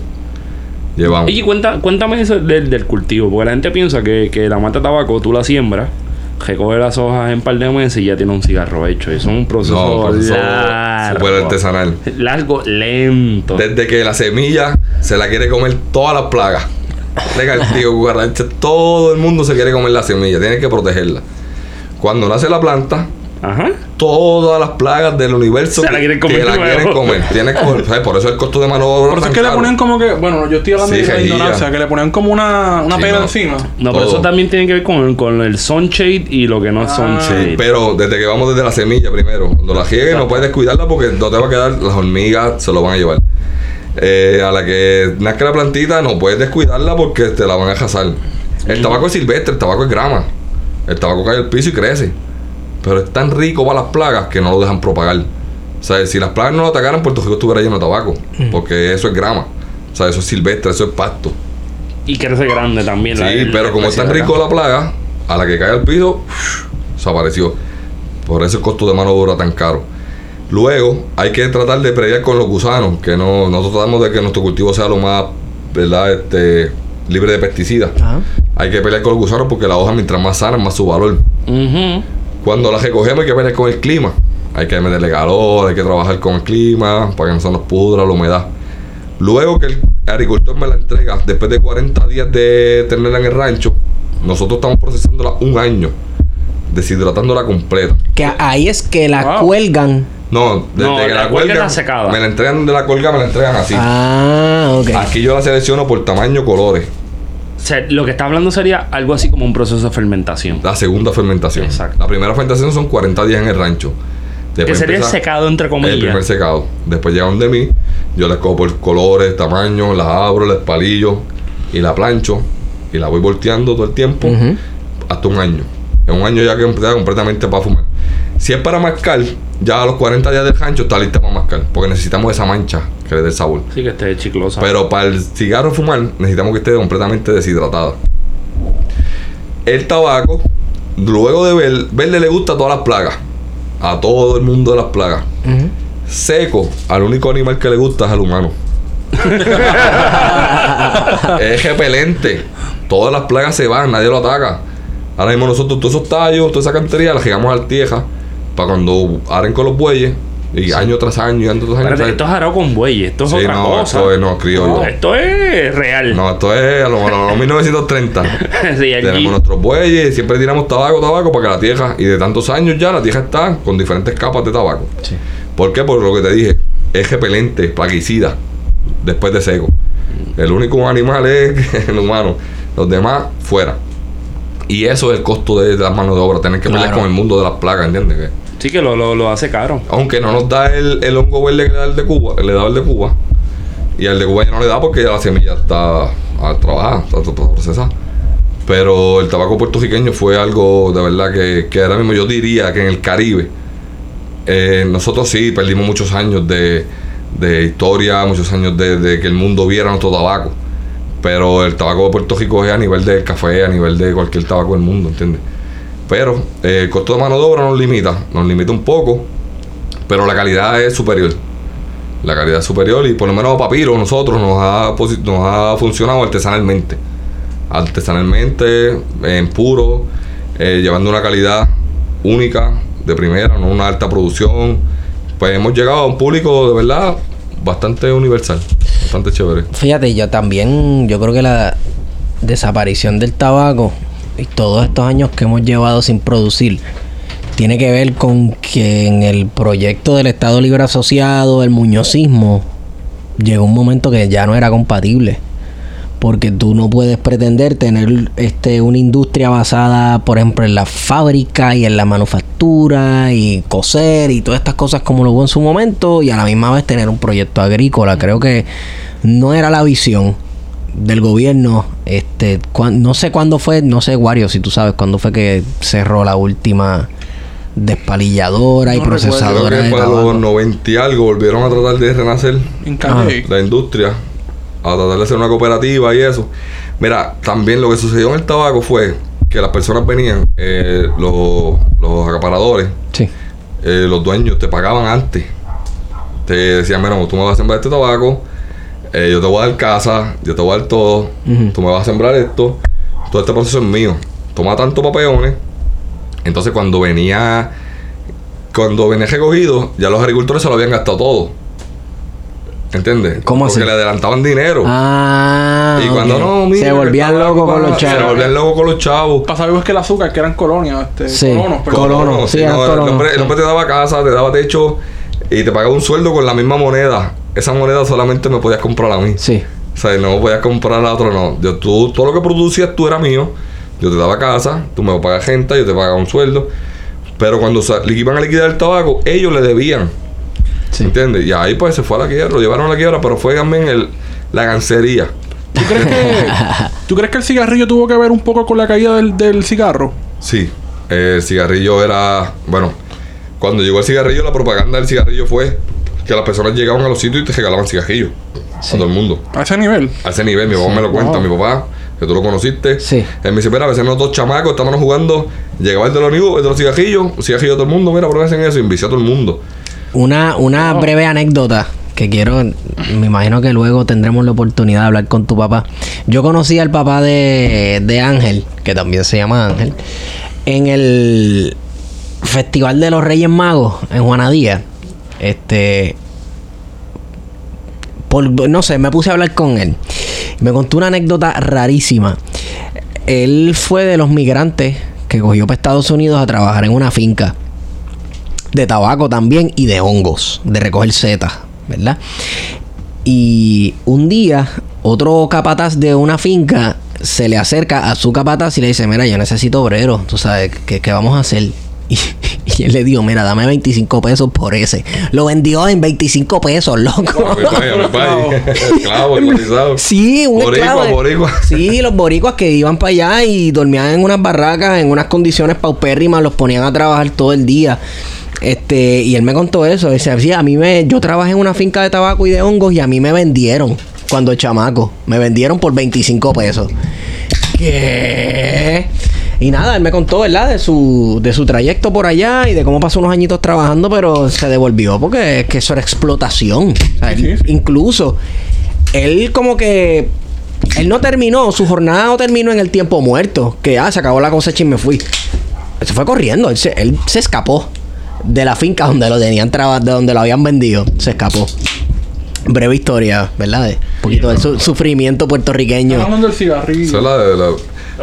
Llevamos. Oye, cuenta, cuéntame eso del, del cultivo, porque la gente piensa que, que la mata de tabaco tú la siembras, recoge las hojas en un par de meses y ya tiene un cigarro hecho. Eso es un proceso, No, proceso largo. súper artesanal. Largo, lento. Desde que la semilla se la quiere comer todas las plagas. Legal, tío, cucaracha, todo el mundo se quiere comer la semilla, tienes que protegerla. Cuando nace la planta, Ajá. todas las plagas del universo Se la quieren comer que la quieren comer. Tienes que comer. ¿sabes? Por eso el costo de mano de obra por eso es que le ponen como que, bueno, yo estoy hablando Sí, de la ignorancia, que le ponen como una, una Sí, no. encima. No, pero eso también tiene que ver con, con el sunshade y lo que no es Ah. sunshade. Sí, pero desde que vamos desde la semilla primero. Cuando la riegues no puedes descuidarla porque no te va a quedar, las hormigas se lo van a llevar. Eh, a la que nazca la plantita no puedes descuidarla porque te la van a cazar. El tabaco es silvestre, el tabaco es grama. El tabaco cae al piso y crece. Pero es tan rico para las plagas que no lo dejan propagar. O sea, si las plagas no lo atacaran, Puerto Rico estuviera lleno de tabaco. Porque eso es grama. O sea, eso es silvestre, eso es pasto. Y crece grande también. Sí, la- el- pero como es tan rico la plaga, a la que cae al piso, desapareció. Por eso el costo de mano de obra tan caro. Luego, hay que tratar de pelear con los gusanos, que no, nosotros tratamos de que nuestro cultivo sea lo más, ¿verdad? Este, libre de pesticidas. Ajá. Hay que pelear con los gusanos porque la hoja, mientras más sana, más su valor. Cuando la recogemos, hay que pelear con el clima. Hay que meterle calor, hay que trabajar con el clima para que no se nos pudra la humedad. Luego que el agricultor me la entrega, después de 40 días de tenerla en el rancho, nosotros estamos procesándola un año, deshidratándola completa. Que ahí es que la Wow. cuelgan. No, desde No, que la la, cuelga cuelgan, está secada. me la entregan de la cuelga, me la entregan así. Ah, ok. Aquí yo la selecciono por tamaño, colores. O sea, lo que está hablando sería algo así como un proceso de fermentación. La segunda fermentación. Exacto. La primera fermentación son 40 días en el rancho. Que sería el secado, entre El primer comillas. secado. Después llegan de mí. Yo las cojo por colores, tamaños, las abro, las palillo y la plancho. Y la voy volteando todo el tiempo. Hasta un año. En un año ya que queda completamente para fumar. Si es para mascar, ya a los 40 días del rancho está lista para mascar. Porque necesitamos esa mancha que le dé el sabor. Sí, que esté chiclosa. Pero para el cigarro fumar necesitamos que esté completamente deshidratada. El tabaco, luego de ver, verle le gusta a todas las plagas. A todo el mundo de las plagas. Seco, al único animal que le gusta es al humano. es repelente. Todas las plagas se van, nadie lo ataca. Ahora mismo nosotros todos esos tallos, toda esa cantería, la llegamos al tieja para cuando aren con los bueyes. Y año tras año, y año tras año. Espérate, esto es arado con bueyes, esto es Sí, otra no, cosa. esto es- no, criollo. No, esto es real. No, esto es a lo los 1930. Sí, allí- Tenemos nuestros bueyes, siempre tiramos tabaco, tabaco para que la tierra, y de tantos años ya la tierra está con diferentes capas de tabaco. Sí. ¿Por qué? Por lo que te dije, es repelente, plaguicida, después de seco. El único animal es el humano, los demás fuera. Y eso es el costo de las manos de obra, tener que pelear Claro. con el mundo de las plagas, ¿entiendes? Sí, que lo, lo, lo hace caro. aunque no nos da el, el hongo verde que le da el de Cuba, le da el de Cuba. Y al de Cuba ya no le da porque ya la semilla está a trabajar, está, está procesada. Pero el tabaco puertorriqueño fue algo de verdad que, que ahora mismo yo diría que en el Caribe, eh, nosotros sí perdimos muchos años de, de historia, muchos años de, de que el mundo viera nuestro tabaco. Pero el tabaco de Puerto Rico es a nivel del café, a nivel de cualquier tabaco del mundo, ¿entiendes? Pero eh, el costo de mano de obra nos limita, nos limita un poco, pero la calidad es superior. La calidad es superior y por lo menos Papiro nosotros nos ha, nos ha funcionado artesanalmente. Artesanalmente, en puro, eh, llevando una calidad única, de primera, no una alta producción. Pues hemos llegado a un público de verdad bastante universal, bastante chévere. Fíjate, yo también, yo creo que la desaparición del tabaco y todos estos años que hemos llevado sin producir tiene que ver con que en el proyecto del Estado Libre Asociado, el muñozismo, llegó un momento que ya no era compatible. Porque tú no puedes pretender tener este, una industria basada, por ejemplo, en la fábrica y en la manufactura y coser y todas estas cosas como lo hubo en su momento y a la misma vez tener un proyecto agrícola. Creo que no era la visión del gobierno. Este, cuan- no sé cuándo fue, no sé, Wario, si tú sabes cuándo fue que cerró la última despalilladora y No procesadora que de para los tabaco. 90 y algo volvieron a tratar de renacer En calle. la industria a tratar de hacer una cooperativa y eso. Mira, también lo que sucedió en el tabaco fue que las personas venían, eh, los, los acaparadores, Sí. eh, los dueños te pagaban antes. Te decían, mira, tú me vas a sembrar este tabaco, eh, yo te voy a dar casa, yo te voy a dar todo, Ujú. tú me vas a sembrar esto, todo este proceso es mío. Toma tanto papeones. Entonces cuando venía, cuando venía recogido, ya los agricultores se lo habían gastado todo. ¿Entiendes? ¿Cómo Porque así? le adelantaban dinero. Ah, y cuando ok. no, mira, se volvían locos con los Se chavos. volvían locos con los chavos. Pasaba igual que el azúcar, que eran colonias, este, Sí. colonos, perdón. Colonos. Colonos, sí, el, colonos, el hombre te daba casa, te daba techo y te pagaba un sueldo con la misma moneda. Esa moneda solamente me podías comprar a mí. Sí. O sea, no podías comprar a otro, no. Yo, tú, todo lo que producías tú era mío. Yo te daba casa, tú me pagas gente, yo te pagaba un sueldo. Pero cuando le iban a liquidar el tabaco, ellos le debían. Sí. ¿Entiendes? Y ahí pues se fue a la quiebra, lo llevaron a la quiebra, pero fue también el, la gancería. ¿Tú crees que, ¿Tú crees que el cigarrillo tuvo que ver un poco con la caída del, del cigarro? Sí, el cigarrillo era. Bueno, cuando llegó el cigarrillo, la propaganda del cigarrillo fue que las personas llegaban a los sitios y te regalaban cigarrillos. A todo el mundo. A ese nivel. A ese nivel, mi papá me lo cuenta, mi papá, que tú lo conociste. Sí. Él me dice, mira, a veces nosotros chamacos estábamos jugando, llegaba el de los el de los cigarrillos, cigarrillo de todo el mundo, mira, pero hacen eso, y envició a todo el mundo. Una, una breve anécdota que quiero, me imagino que luego tendremos la oportunidad de hablar con tu papá. Yo conocí al papá de, de Ángel, que también se llama Ángel, en el Festival de los Reyes Magos en Juanadía. Este, por, no sé, me puse a hablar con él. Me contó una anécdota rarísima. Él fue de los migrantes que cogió para Estados Unidos a trabajar en una finca de tabaco también y de hongos, de recoger setas, ¿verdad? Y un día, otro capataz de una finca se le acerca a su capataz y le dice, mira, yo necesito obrero, tú sabes, ¿qué, qué vamos a hacer? Y, y él le dijo, mira, dame 25 pesos por ese. Lo vendió en 25 pesos, loco. Esclavo, esclavizado. Sí, un Boricua, esclavo de- boricua. Sí, los boricuas que iban para allá y dormían en unas barracas, en unas condiciones paupérrimas, los ponían a trabajar todo el día. Este, y él me contó eso. Dice, sí, a mí me, yo trabajé en una finca de tabaco y de hongos y a mí me vendieron cuando chamaco. Me vendieron por 25 pesos. ¿Qué? Y nada, él me contó, ¿verdad? De su, de su trayecto por allá y de cómo pasó unos añitos trabajando, pero se devolvió porque es que eso era explotación. O sea, Sí, él- sí. Incluso, él como que... Él no terminó, su jornada no terminó en el tiempo muerto. Que, ah, se acabó la cosecha y me fui. Él se fue corriendo, él se, él se escapó de la finca donde lo tenían traba- de donde lo habían vendido. Se escapó. Breve historia, ¿verdad? De un poquito del su- sufrimiento puertorriqueño. Estamos hablando del cigarrillo. Esa es la de la-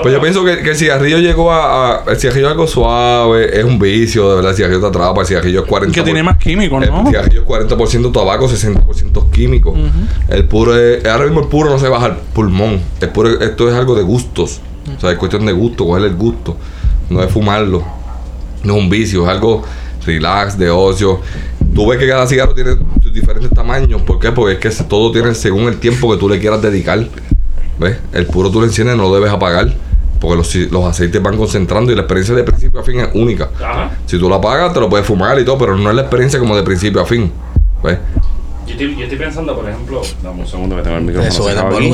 Pues yo pienso que, que el cigarrillo llegó a, a- El cigarrillo es algo suave, es un vicio, de verdad. El cigarrillo te atrapa, el cigarrillo es 40%. Que tiene más químicos, ¿no? El cigarrillo es 40% tabaco, 60% químico. El puro es, ahora mismo el puro no se baja al pulmón. El puro, esto es algo de gustos. O sea, es cuestión de gusto, cogerle el gusto. No es fumarlo. No es un vicio, es algo relax, de ocio. Tú ves que cada cigarro tiene sus diferentes tamaños. ¿Por qué? Porque es que todo tiene según el tiempo que tú le quieras dedicar. ¿Ves? El puro tú lo enciendes, no lo debes apagar. Porque los, los aceites van concentrando y la experiencia de principio a fin es única. Ajá. Si tú lo apagas, te lo puedes fumar y todo, pero no es la experiencia como de principio a fin. ¿Ves? Yo estoy, yo estoy pensando, por ejemplo, dame un segundo que tengo el micrófono. Eso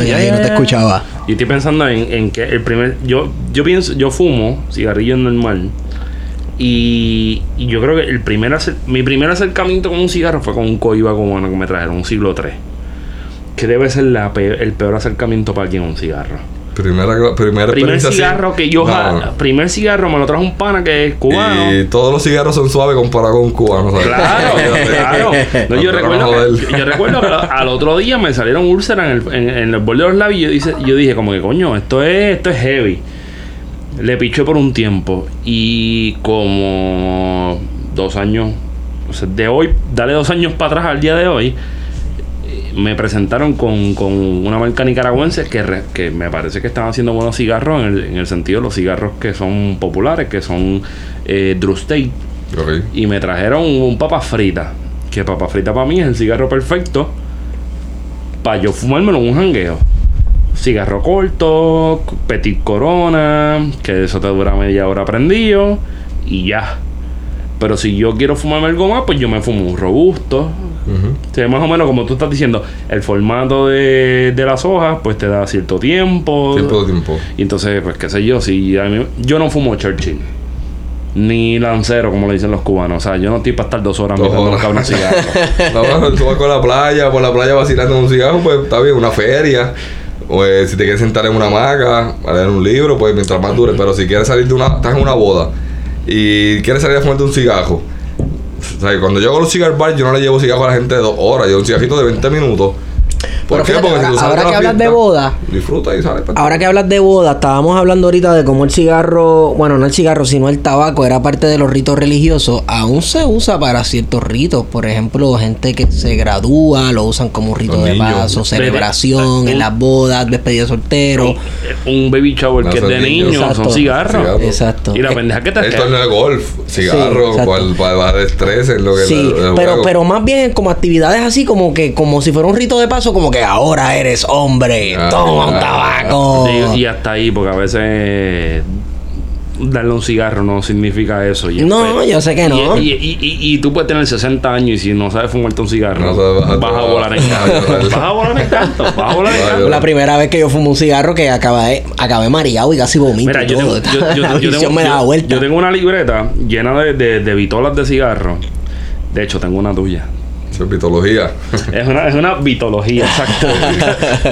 ya yo no te escuchaba. Yo estoy pensando en, en que el primer. Yo, yo pienso, yo fumo cigarrillo normal. Y, y yo creo que el primer acer- mi primer acercamiento con un cigarro fue con un coiba cubano que me trajeron, un siglo 3. Que debe ser la el peor acercamiento para alguien a un cigarro. Primera, primera Primer cigarro que yo No, primer cigarro me lo trajo un pana que es cubano. Y todos los cigarros son suaves comparado con un cubano, ¿sabes? Claro, claro. No, yo, No recuerdo que, yo recuerdo que al otro día me salieron úlceras en el, en, en el borde de los labios y yo, dice- yo dije como que coño, esto es, esto es heavy. Le piché por un tiempo y como dos años, o sea, de hoy, dale dos años para atrás al día de hoy, me presentaron con, con una marca nicaragüense que, re- que me parece que están haciendo buenos cigarros en el, en el sentido de los cigarros que son populares, que son eh, Drew State Ok. y me trajeron un papa frita. Que papa frita para mí es el cigarro perfecto para yo fumármelo en un jangueo. Cigarro corto, petit corona, que eso te dura media hora prendido y ya. Pero si yo quiero fumarme algo más, pues yo me fumo un robusto. Ujú. O sea, más o menos como tú estás diciendo, el formato de, de las hojas, pues te da cierto tiempo. Tiempo. Y entonces, pues qué sé yo, si a mí- yo no fumo Churchill. Ni lancero, como le dicen los cubanos. O sea, yo no estoy para estar dos horas mirando un cabrón cigarro. No, tú vas con la playa, por la playa vacilando un cigarro, pues está bien, una feria. O eh, si te quieres sentar en una hamaca, a leer un libro, pues mientras más dure. Pero si quieres salir de una, estás en una boda y quieres salir a fumarte un cigarro. O sea, cuando yo hago los cigar bars, yo no le llevo cigarro a la gente de dos horas, yo un cigarrito de 20 minutos. ¿Por Pero qué? fíjate, Porque ahora- si tú que hablas de boda, disfruta y sales. para Ahora que hablas de boda, estábamos hablando ahorita de cómo el cigarro, bueno, no el cigarro, sino el tabaco era parte de los ritos religiosos. Aún se usa para ciertos ritos. Por ejemplo, gente que se gradúa, lo usan como un rito Los de niños. paso, celebración, en las bodas, despedida de soltero. un baby shower que es de el niño. niños, son Exacto. cigarros. Cigarro. Exacto. Y la pendeja que te El torneo de golf, cigarro, exacto. para, para bajar estrés lo que Sí, pero, juego. pero más bien como actividades así como que como si fuera un rito de paso como que ahora eres hombre, Ah, toma un ah, tabaco. Digo, y hasta ahí, porque a veces darle un cigarro no significa eso. Y No, yo sé que no. Y, y, y, y- y tú puedes tener 60 años y si no sabes fumarte un cigarro, No sabes, vas a- vas a volar en vas a canto. vas a volar en canto. Vas a volar en canto. La primera vez que yo fumo un cigarro que acabé, acabé mareado y casi vomito Mira, yo tengo, todo. yo, yo- La yo visión tengo- me daba yo- vuelta. yo tengo una libreta llena de, de, de vitolas de cigarro. De hecho, tengo una tuya. Eso es mitología. Es una, es una vitología, exacto.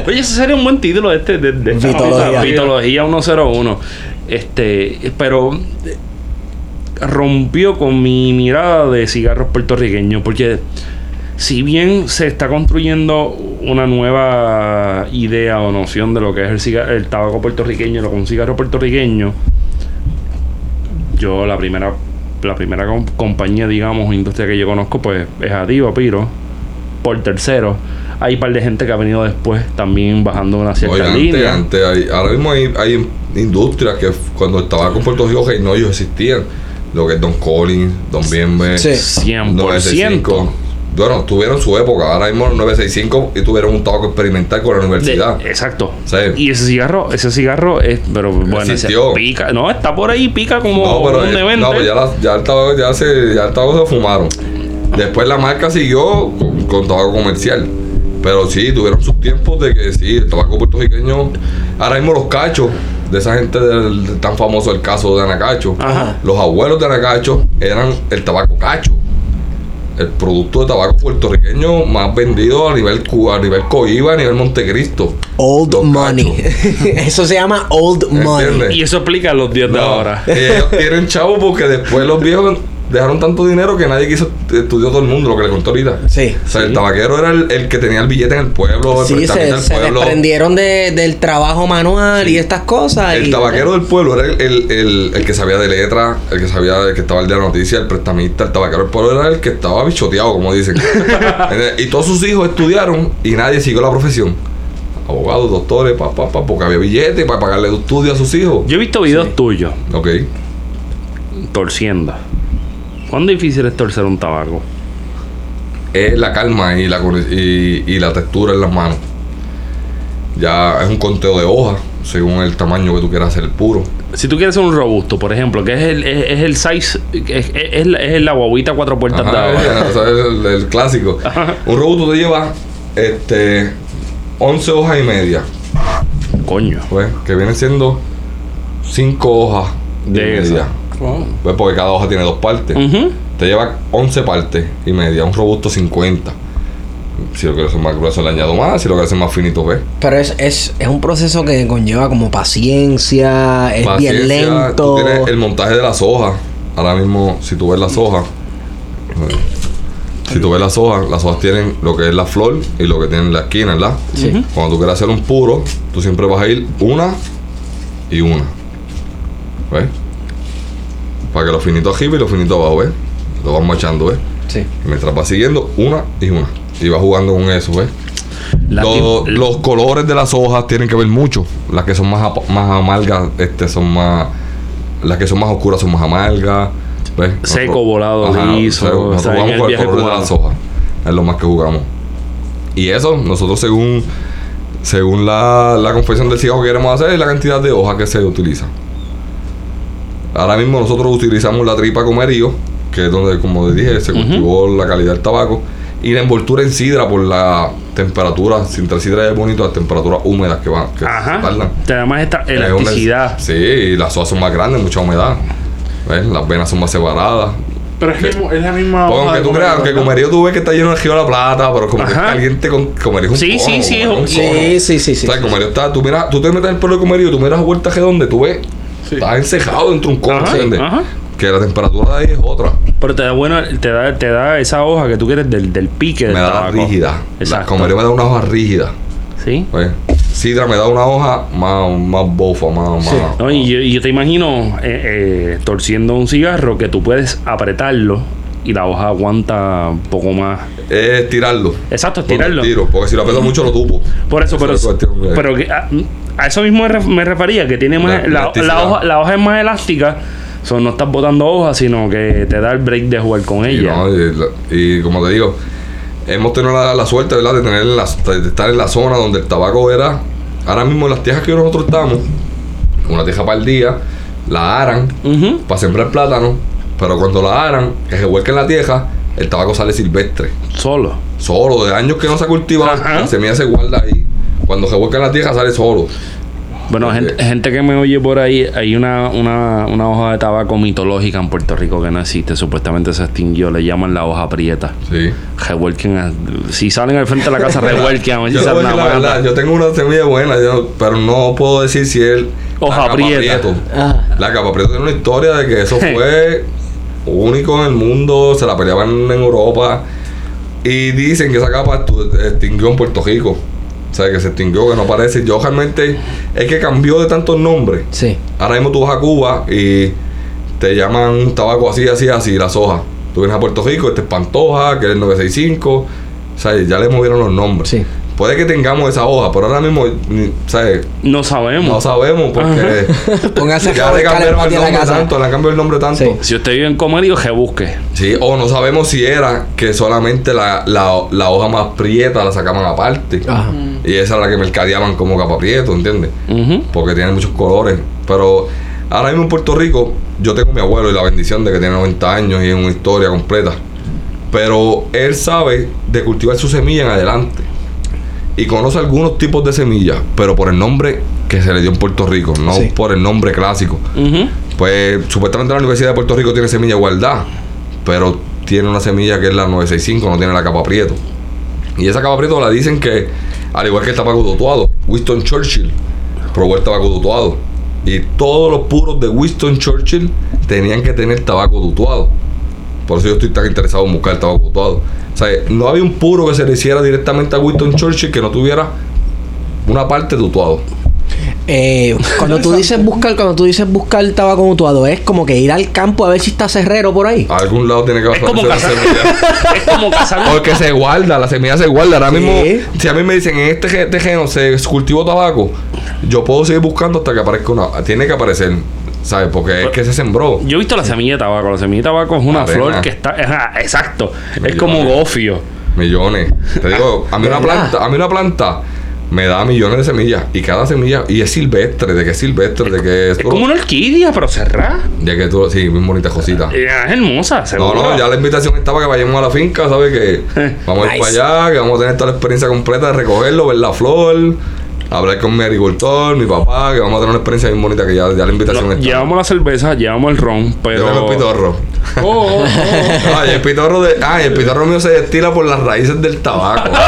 Oye, ese sería un buen título este de, de esta Vitología. Vitología 101. Este, pero rompió con mi mirada de cigarros puertorriqueños. Porque si bien se está construyendo una nueva idea o noción de lo que es el, ciga- el tabaco puertorriqueño, lo que es un cigarro puertorriqueño, yo la primera la primera com- compañía, digamos, industria que yo conozco, pues es Adiva, Piro. Por tercero, hay un par de gente que ha venido después también bajando una cierta Oye, línea. antes hay- ahora mismo hay, hay industrias que cuando el tabaco en Puerto Rico no ellos existían. Lo que es Don Collins, Don Bienve, Sí. 100%. Bueno, tuvieron su época. Ahora mismo 965 y tuvieron un tabaco experimental con la De- universidad. exacto. Sí. Y ese cigarro, ese cigarro es, pero bueno, ese Existió. pica. No, está por ahí, pica como no, pero, un eh, no, ya, la- ya el tabaco, ya, se, ya el tabaco se fumaron. Después la marca siguió con, con tabaco comercial. Pero sí, tuvieron sus tiempos de que sí, el tabaco puertorriqueño. Ahora mismo los cachos, de esa gente del tan famoso el caso de Anacacho, Ajá. los abuelos de Anacacho eran el tabaco cacho. El producto de tabaco puertorriqueño más vendido a nivel Cuba, a nivel Coiba, a nivel Montecristo. Old Los money. Eso se llama old money. ¿Entiendes? Y eso explica los días de No, ahora. Ellos tienen chavo porque después los viejos dejaron tanto dinero que nadie quiso estudiar todo el mundo, lo que le contó ahorita. Sí. O sea, el tabaquero era el, el que tenía el billete en el pueblo, el Sí, prestamista se, del se pueblo. desprendieron de- del trabajo manual y estas cosas. El y- tabaquero del pueblo era el, el, el- el que sabía de letra, el que sabía el que estaba el de la noticia, el prestamista, el tabaquero del pueblo era el que estaba bichoteado, como dicen. y todos sus hijos estudiaron y nadie siguió la profesión. Abogados, doctores, papá, pa, porque había billete para pagarle estudio a sus hijos. Yo he visto videos tuyos Ok. torciendo. ¿Cuán difícil es torcer un tabaco? es la calma y la, y, y la textura en las manos. Ya es un conteo de hojas, según el tamaño que tú quieras hacer puro. Si tú quieres ser un robusto, por ejemplo, que es el, es, es el size, es, es, es la, guaguita cuatro puertas de Ajá, es el, el clásico. Un robusto te lleva este 11 hojas y media, Coño. pues, que vienen siendo 5 hojas y De media. Esa. Pues porque cada hoja tiene dos partes. Te lleva 11 partes y media, un robusto 50. Si lo quieres hacer más grueso le añado más, si lo quieres hacer más finito, pues. Pero es, es, es un proceso que conlleva como paciencia, es bien lento. Tú tienes el montaje de las hojas. Ahora mismo, si tú ves las hojas, eh, si tú ves las hojas, las hojas tienen lo que es la flor y lo que tienen la esquina, ¿verdad? Sí. Cuando tú quieres hacer un puro, tú siempre vas a ir una y una. ¿Ves? Para que lo finito arriba y lo finito abajo, ¿ves? Lo vas machando, ¿ves? Sí. Y mientras vas siguiendo, una y una. Y vas jugando con eso, ¿ves? Los, los colores de las hojas tienen que ver mucho. Las que son más, más amargas, este, son más. Las que son más oscuras son más amargas. ¿Ves? Seco, volado, liso, seco. o Nosotros sea, en jugamos con el color de las hojas. Es lo más que jugamos. Y eso, nosotros según. Según la, la confección del cigarro que queremos hacer, es la cantidad de hojas que se utiliza. Ahora mismo nosotros utilizamos la tripa comerío, que es donde, como les dije, se cultivó la calidad del tabaco. Y la envoltura en sidra por la temperatura, si entre sidra es bonito, las temperaturas húmedas que van, que Ajá. tardan. Te da más esta Es una- elasticidad. Sí, y las hojas son más grandes, mucha humedad. ¿Ves? Las venas son más separadas. Pero es, mismo- es la misma. Pues aunque tú creas, aunque comerío tú ves que está lleno de río de la plata, pero como que es caliente con comerío es un Sí, sí, cono, sí, un-. Sí, sí, sí, sí. O sea, el comerío está, tú miras, tú te metes en el pelo de comerío, tú miras a vuelta redonda, tú ves, Sí. estás encejado dentro de un cono, ¿entiendes? Que la temperatura de ahí es otra. Pero te da bueno, te da, te da esa hoja que tú quieres del, del pique del me da la tabaco. rígida. La Exacto. comerío me da una hoja rígida. Sí. ¿ves? Sidra me da una hoja más, más bofa, más, Sí. más. No, y, yo, te imagino eh, eh, torciendo un cigarro que tú puedes apretarlo y la hoja aguanta un poco más. Es tirarlo. Exacto, estirarlo. Tiro, porque si lo aprieto mucho lo tupo. Por eso, pero, es la cuestión, eh. pero que, a, a eso mismo me, ref- me refería, que tiene más, La la, la elasticidad. hoja, la hoja es más elástica, so, no estás botando hojas, sino que te da el break de jugar con ella. no, y, como te digo, hemos tenido la, la suerte, ¿verdad? De, tener la- de estar en la zona donde el tabaco era. Ahora mismo en las tierras que nosotros estamos, una tierra para el día, la aran para sembrar plátano, pero cuando la aran, que se vuelca en la tierra, el tabaco sale silvestre. Solo. Solo, de años que no se ha cultivado, la semilla se guarda ahí. Cuando se vuelca la tierra sale solo. Bueno, gente, gente que me oye por ahí, hay una, una, una hoja de tabaco mitológica en Puerto Rico que no existe, supuestamente se extinguió, le llaman la hoja prieta. Sí. Revuelquen, a- si salen al frente de la casa, revuelquen ver si Yo, la verdad, yo tengo una semilla buena, yo- pero no puedo decir si es Hoja la capa prieta. prieto. Ah. La capa prieto tiene una historia de que eso fue único en el mundo, se la peleaban en Europa y dicen que esa capa extinguió en Puerto Rico. O sea, que se extinguió, que no parece. Yo realmente es que cambió de tantos nombres. Sí. Ahora mismo tú vas a Cuba y te llaman un tabaco así, así, así, las hojas. Tú vienes a Puerto Rico, este es Pantoja, que es el 965. O sea, ya le movieron los nombres. Sí. Puede que tengamos esa hoja, pero ahora mismo, ¿sabes? No sabemos. No sabemos porque Póngase a ya le el cambiaron el nombre casa. tanto, le han cambiado el nombre tanto. Sí. Si usted vive en Comerío, que busque. Sí, o no sabemos si era que solamente la, la, la hoja más prieta la sacaban aparte. Ajá. Y esa era la que mercadeaban como capa prieto, ¿entiendes? Ujú. porque tiene muchos colores. Pero ahora mismo en Puerto Rico, yo tengo a mi abuelo y la bendición de que tiene 90 años y es una historia completa. Pero él sabe de cultivar su semilla en adelante. Y conoce algunos tipos de semillas, pero por el nombre que se le dio en Puerto Rico, no Sí. por el nombre clásico. Pues supuestamente la Universidad de Puerto Rico tiene semilla igualdad, pero tiene una semilla que es la 965, no tiene la capa prieto. Y esa capa prieto la dicen que, al igual que el tabaco tutuado, Winston Churchill probó el tabaco tutuado. Y todos los puros de Winston Churchill tenían que tener tabaco tutuado. Por eso yo estoy tan interesado en buscar el tabaco tutuado. O sea, no había un puro que se le hiciera directamente a Winston Churchill que no tuviera una parte tutuado. Eh, cuando tú dices buscar, cuando tú dices buscar tabaco mutuado, es como que ir al campo a ver si está cerrero por ahí. A algún lado tiene que Es como aparecer la semilla. es como cazar Porque se guarda, la semilla se guarda. Ahora Sí. mismo, si a mí me dicen en este ge- terreno se cultivó tabaco, yo puedo seguir buscando hasta que aparezca una. Tiene que aparecer, ¿sabes? Porque es que se sembró. Yo he visto la semilla de tabaco. La semilla de tabaco es una Arena. flor que está. exacto. Es como gofio. Millones. Te digo, a mí una planta, a mí una planta me da millones de semillas. Y cada semilla, y es silvestre, de que es silvestre, de que es. Es como una orquídea, pero cerrada. De que tú, sí, bien bonita cosita. Eh, Es hermosa, No, seguro. no, ya la invitación estaba que vayamos a la finca, ¿sabes? Que vamos a ir Nice. para allá, que vamos a tener toda la experiencia completa de recogerlo, ver la flor, hablar con mi agricultor, mi papá, que vamos a tener una experiencia bien bonita, que ya, ya la invitación No, está. llevamos la cerveza, llevamos el ron, Yo pero. tengo el pitorro. Oh, oh, oh. Ah, y el pitorro de. Ah, y el pitorro mío se destila por las raíces del tabaco.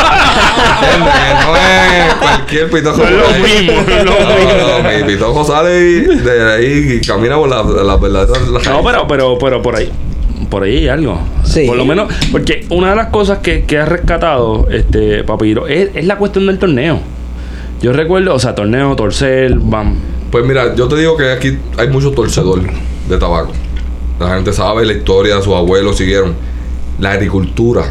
No es cualquier pitojo. No es lo mismo, no No, no, mi pitojo sale y- de ahí y camina por las la, verdaderas las No, pero, pero, pero por ahí. Por ahí hay algo. Sí. Por lo menos, porque una de las cosas que, que has rescatado, este, Papiro, es, es la cuestión del torneo. Yo recuerdo, o sea, torneo, torcel, bam. Pues mira, yo te digo que aquí hay mucho torcedor de tabaco. La gente sabe la historia, sus abuelos siguieron. La agricultura.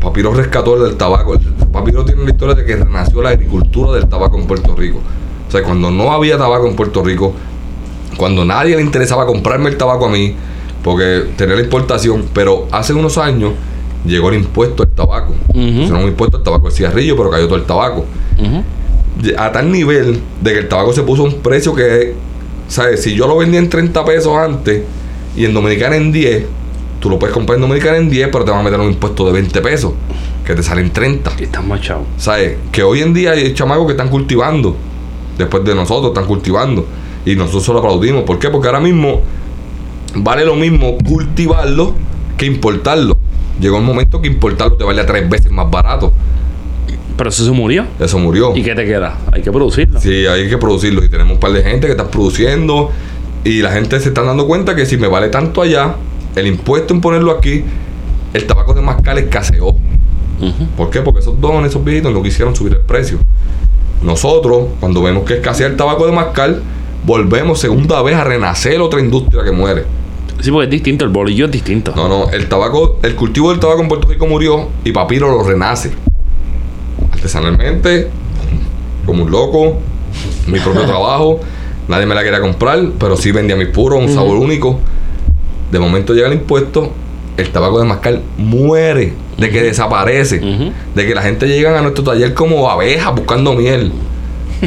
Papiro rescató el del tabaco. Papiro tiene la historia de que renació la agricultura del tabaco en Puerto Rico. O sea, cuando no había tabaco en Puerto Rico, cuando nadie le interesaba comprarme el tabaco a mí, porque tenía la importación, pero hace unos años llegó el impuesto al tabaco. Hicieron un impuesto al tabaco del cigarrillo, pero cayó todo el tabaco. A tal nivel de que el tabaco se puso a un precio que, ¿sabes? Si yo lo vendía en 30 pesos antes y en Dominicana en 10, tú lo puedes comprar en Dominicana en 10, pero te van a meter un impuesto de 20 pesos, que te salen 30. Y estás machado. ¿Sabes? Que hoy en día hay chamacos que están cultivando, después de nosotros, están cultivando. Y nosotros solo aplaudimos. ¿Por qué? Porque ahora mismo vale lo mismo cultivarlo que importarlo. Llegó un momento que importarlo te valía tres veces más barato. Pero eso se murió. Eso murió. ¿Y qué te queda? Hay que producirlo. Sí, hay que producirlo. Y tenemos un par de gente que está produciendo. Y la gente se está dando cuenta que si me vale tanto allá, el impuesto en ponerlo aquí, el tabaco de mascal escaseó. ¿Por qué? Porque esos dones, esos viejitos no quisieron subir el precio. Nosotros, cuando vemos que escasea el tabaco de mascal, volvemos segunda vez a renacer otra industria que muere. Sí, porque es distinto, el bolillo es distinto. No, no, el tabaco, el cultivo del tabaco en Puerto Rico murió y Papiro lo renace. Artesanalmente, como un loco, mi propio trabajo. Nadie me la quería comprar, pero sí vendía mis puros, un sabor único. De momento llega el impuesto, el tabaco de mascal muere. de que desaparece, de que la gente llega a nuestro taller como abejas buscando miel.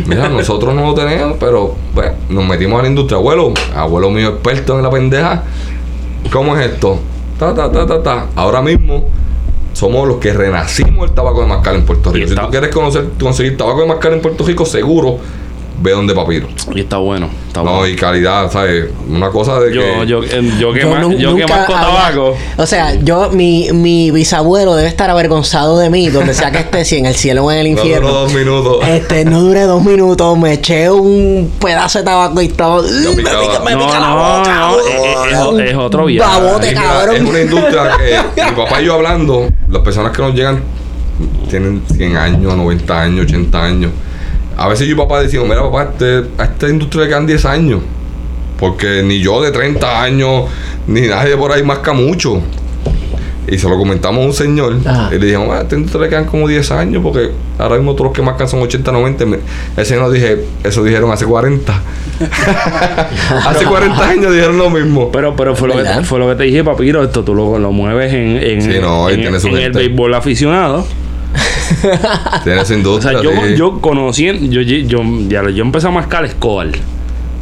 Mira, nosotros no lo tenemos, pero pues, nos metimos a la industria. Abuelo, abuelo mío experto en la pendeja. ¿Cómo es esto? Ta, ta, ta, ta, ta. Ahora mismo somos los que renacimos el tabaco de mascar en Puerto Rico. Si tú quieres conocer, conseguir tabaco de mascar en Puerto Rico, seguro, ve donde papiro. Y está bueno. Está No, bueno. y calidad, ¿sabes? Una cosa de Yo, que... yo, yo que, Yo que masco había- tabaco. O sea, yo, mi, mi bisabuelo debe estar avergonzado de mí, donde sea que esté, si en el cielo o en el no infierno. duró dos minutos. Este, no duré dos minutos, me eché un pedazo de tabaco y estaba. me pica, me No, pica la no, boca, no, es- es- es otro viaje. Babote, Es una- cabrón. Es una industria que mi papá y yo hablando, las personas que nos llegan tienen 100 años, 90 años, 80 años. A veces yo y papá decimos, mira papá, este- a esta industria le quedan 10 años. Porque ni yo de 30 años, ni nadie por ahí masca mucho. Y se lo comentamos a un señor. Ajá. Y le dijimos, a esta industria le quedan como 10 años porque ahora mismo todos los que mascan son 80, 90. Me- Ese nos dije, eso dijeron hace 40. hace 40 años dijeron lo mismo. Pero, pero fue, lo que, fue lo que te dije, papiro. Esto tú lo, lo mueves en, en, Sí, no, ahí en- tiene su en el béisbol aficionado. Tiene su O industria. sea, yo, yo conociendo, yo, yo, yo, ya, yo empecé a mascar Escobar.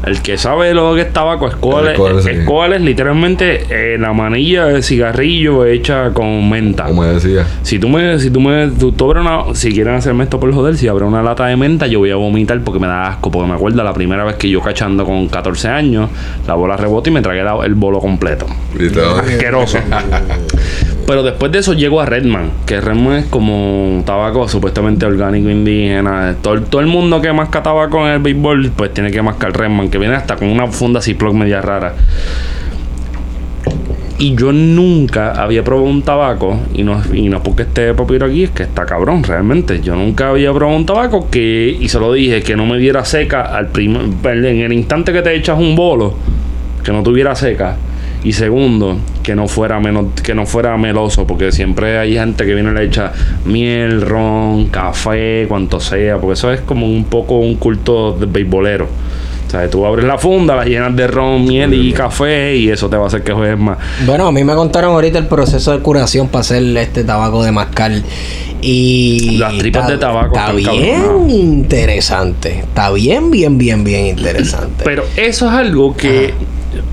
El que sabe lo que es tabaco, Escobar, es, sí. Escobar es literalmente eh, la manilla de cigarrillo hecha con menta. como decía. Si tú me, si tú me, tú, tú abres una, si quieren hacerme esto por joder, si abres una lata de menta, yo voy a vomitar porque me da asco. Porque me acuerdo la primera vez que yo cachando con 14 años, la bola rebota y me tragué la- el bolo completo. Asqueroso. Pero después de eso llego a Redman, que Redman es como tabaco supuestamente orgánico indígena. Todo, el mundo que masca tabaco en el béisbol, pues tiene que mascar Redman, que viene hasta con una funda Ziploc media rara. Y yo nunca había probado un tabaco, y no, y no porque esté papiro aquí, es que está cabrón, realmente. Yo nunca había probado un tabaco que, y se lo dije, que no me diera seca al prim- en el instante que te echas un bolo, que no tuviera seca. Y segundo, que no fuera menos, que no fuera meloso, porque siempre hay gente que viene y le echa miel, ron, café, cuanto sea, porque eso es como un poco un culto de beisbolero. O sea, tú abres la funda, la llenas de ron, miel y café y eso te va a hacer que juegues más. Bueno, a mí me contaron ahorita el proceso de curación para hacer este tabaco de mascar. Y. Las tripas está- de tabaco Está bien interesante. Está bien, bien, bien, bien interesante. Pero eso es algo que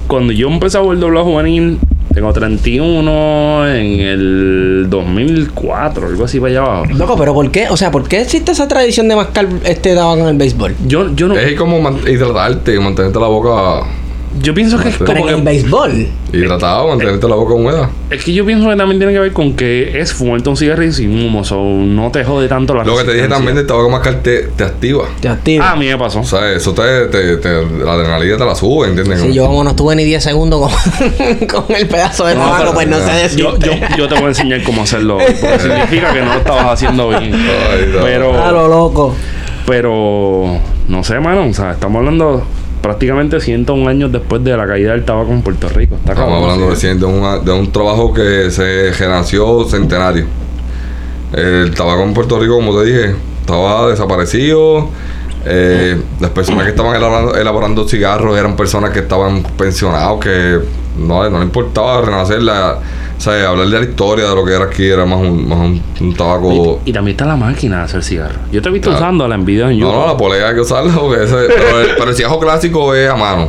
cuando yo empecé a ver doblado juvenil, tengo 31 en el 2004, algo así para allá abajo. Loco, pero ¿por qué? O sea, ¿por qué existe esa tradición de mascar este tabaco en el béisbol? Yo, yo no. Es como man- hidratarte, mantenerte la boca Yo pienso que es Pero como en el béisbol. hidratado, mantenerte la boca húmeda. es que yo pienso que también tiene que ver con que es fumarte un cigarrillo sin humo, so no te jode tanto la Lo que te dije también del tabaco mascar te, te activa. Te activa. Ah, a mí me pasó. O sea, eso te, te, te- la adrenalina te la sube, ¿entiendes? Si yo como no estuve ni 10 segundos con, con el pedazo de No, tabaco, pero- pues no sé decirte. Yo, yo, yo te voy a enseñar cómo hacerlo. Porque significa que no lo estabas haciendo bien. Ay. Pero. A lo loco. Pero no sé, mano. O sea, estamos hablando prácticamente 101 años después de la caída del tabaco en Puerto Rico. Está Estamos hablando recién de, una- de un trabajo que se generació centenario. El tabaco en Puerto Rico, como te dije, estaba desaparecido. Eh, las personas que estaban elaborando, elaborando cigarros eran personas que estaban pensionados, que no, no le importaba renacer la, o sea, hablar de la historia de lo que era aquí, era más un, más un, un tabaco. Y, y también está la máquina de hacer cigarros. Yo te he visto Claro. usándola en videos en No, YouTube. no, la polea hay que usarla porque ese, pero, el, pero el cigarro clásico es a mano.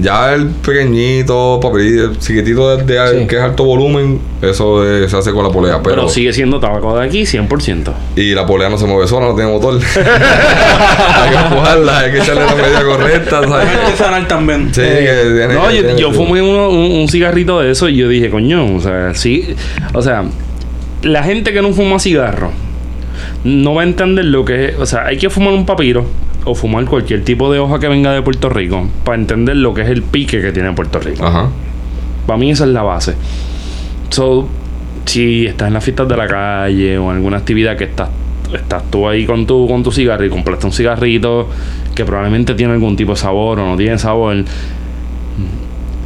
Ya el pequeñito, papelito, el chiquitito de, de- Sí. que es alto volumen, eso es- se hace con la polea. Pero, pero, sigue siendo tabaco de aquí 100%. Y la polea no se mueve sola, no tiene motor. hay que empujarla, hay que echarle la medida correcta. Es ¿sabes? artesanal también. Sí, que tiene No, que- yo, tiene yo que- fumé uno- un, un cigarrito de eso y yo dije, coño, o sea, sí. O sea, la gente que no fuma cigarro no va a entender lo que es. O sea, hay que fumar un papiro o fumar cualquier tipo de hoja que venga de Puerto Rico para entender lo que es el pique que tiene Puerto Rico. Ajá. Para mí esa es la base. So, si estás en las fiestas de la calle o en alguna actividad que estás, estás tú ahí con tu, con tu cigarro y compraste un cigarrito que probablemente tiene algún tipo de sabor o no tiene sabor,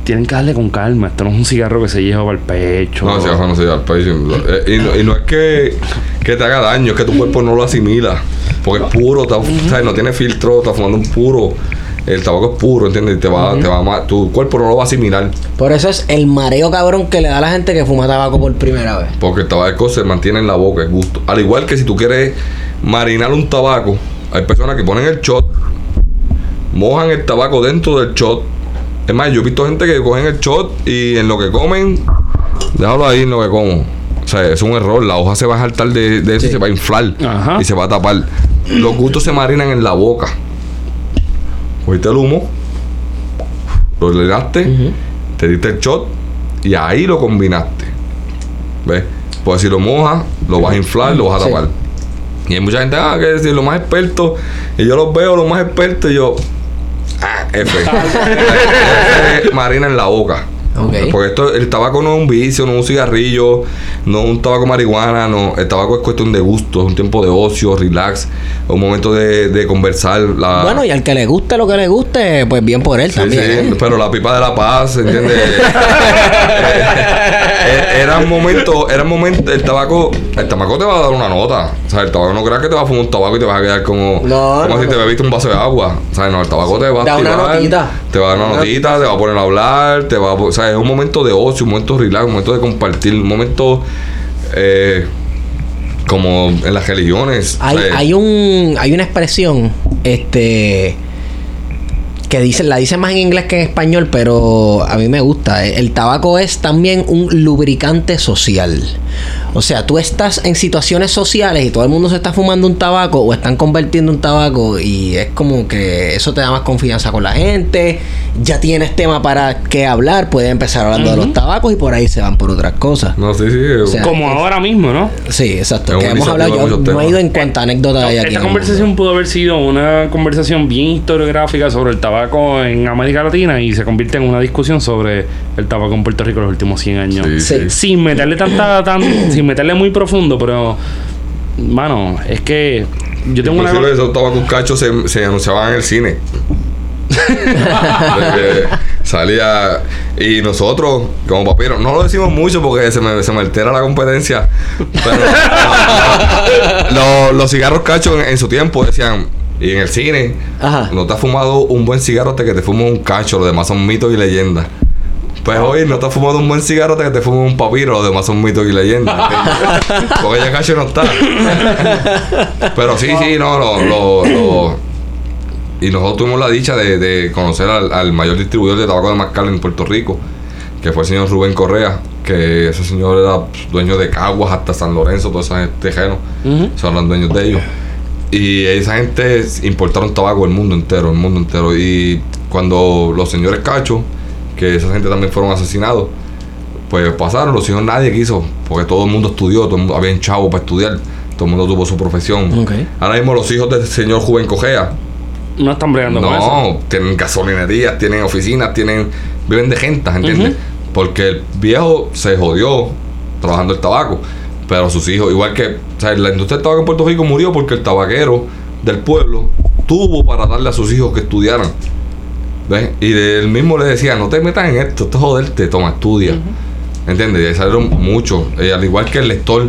tienen que darle con calma. Esto no es un cigarro que se lleva para el pecho. No, el cigarro no se lleva al pecho. Eh, Y, no, y no es que, que te haga daño, es que tu cuerpo no lo asimila. Porque es puro, está- ¿sabes? no tiene filtro, está fumando un puro. el tabaco es puro, ¿entiendes? Y te va, te va a tu cuerpo no lo va a asimilar. Por eso es el mareo cabrón que le da a la gente que fuma tabaco por primera vez. Porque el tabaco se mantiene en la boca, el gusto. Al igual que si tú quieres marinar un tabaco, hay personas que ponen el shot, mojan el tabaco dentro del shot. Es más, yo he visto gente que cogen el shot y en lo que comen, déjalo ahí en lo que como. O sea, es un error. La hoja se va a saltar de, de eso y se va a inflar Ajá. y se va a tapar. Los gustos se marinan en la boca. Cogiste el humo, lo legaste, te diste el shot y ahí lo combinaste. ¿Ves? Pues si lo mojas, lo vas a inflar, lo vas a Sí. tapar. Y hay mucha gente, ah, que si los más expertos, y yo los veo los más expertos, y yo, ah, F. F marina en la boca. Porque esto, el tabaco no es un vicio, no es un cigarrillo, no es un tabaco marihuana, no. El tabaco es cuestión de gusto, es un tiempo de ocio, relax, un momento de, de conversar. La, Bueno, y al que le guste lo que le guste, pues bien por él Sí, también. sí, ¿eh? pero la pipa de la paz, ¿entiendes? Eh, era un momento, era un momento, el tabaco, el tabaco te va a dar una nota. O sea, el tabaco no creas que te va a fumar un tabaco y te vas a quedar como, No, como no, si te no. bebiste un vaso de agua. O sea, no, el tabaco te va a Da una notita. te va a dar una Una notita, te va a poner a hablar, te va a, o sea, es un momento de ocio, un momento relax, un momento de compartir, un momento eh, como en las religiones. Hay, o sea, hay un hay una expresión este que dice, la dice más en inglés que en español, pero a mí me gusta. El tabaco es también un lubricante social. O sea, tú estás en situaciones sociales y todo el mundo se está fumando un tabaco o están convirtiendo un tabaco y es como que eso te da más confianza con la gente. Ya tienes tema para qué hablar, puedes empezar hablando de los tabacos y por ahí se van por otras cosas. No, sí, sí. O sea, Como es- ahora mismo, ¿no? Sí, exacto. Que hemos hablado, de yo no he ido en cuanto a anécdotas hay aquí. Esta conversación pudo haber sido una conversación bien historiográfica sobre el tabaco en América Latina y se convierte en una discusión sobre el tabaco en Puerto Rico en los últimos 100 años. Sí, Sí. sí. Sin meterle tanta, tan, sin meterle muy profundo, pero, mano, es que yo tengo una... Inclusive esos tabacos cachos se, se anunciaban en el cine. Salía y nosotros como papiros no lo decimos mucho porque se me, se me altera la competencia pero lo- los cigarros cachos en, en su tiempo decían y en el cine Ajá. no te has fumado un buen cigarro hasta que te fumes un cacho los demás son mitos y leyendas pues hoy no te has fumado un buen cigarro hasta que te fumes un papiro, los demás son mitos y leyendas. Porque ya cacho no está. Pero sí, sí, no, lo, lo, lo- Y nosotros tuvimos la dicha de, de conocer al, al mayor distribuidor de tabaco de mascar en Puerto Rico, que fue el señor Rubén Correa, que ese señor era dueño de Caguas hasta San Lorenzo, todos esos tejenos, son los dueños de ellos. Y esa gente importaron tabaco del mundo entero, el mundo entero. Y cuando los señores cachos, que esa gente también fueron asesinados, pues pasaron, los hijos nadie quiso, porque todo el mundo estudió, todo el mundo, había chavo para estudiar, todo el mundo tuvo su profesión. Ahora mismo los hijos del señor Juven Cogea, No están bregando con eso. no, tienen gasolinerías, tienen oficinas, tienen viven de gente, ¿entiendes? Porque el viejo se jodió trabajando el tabaco, pero sus hijos, igual que, o sea, la industria del tabaco en Puerto Rico murió porque el tabaquero del pueblo tuvo para darle a sus hijos que estudiaran. ¿Ves? Y él mismo le decía, no te metas en esto, esto es joderte, toma, estudia. ¿Entiendes? Y ahí salieron muchos. Eh, al igual que el lector,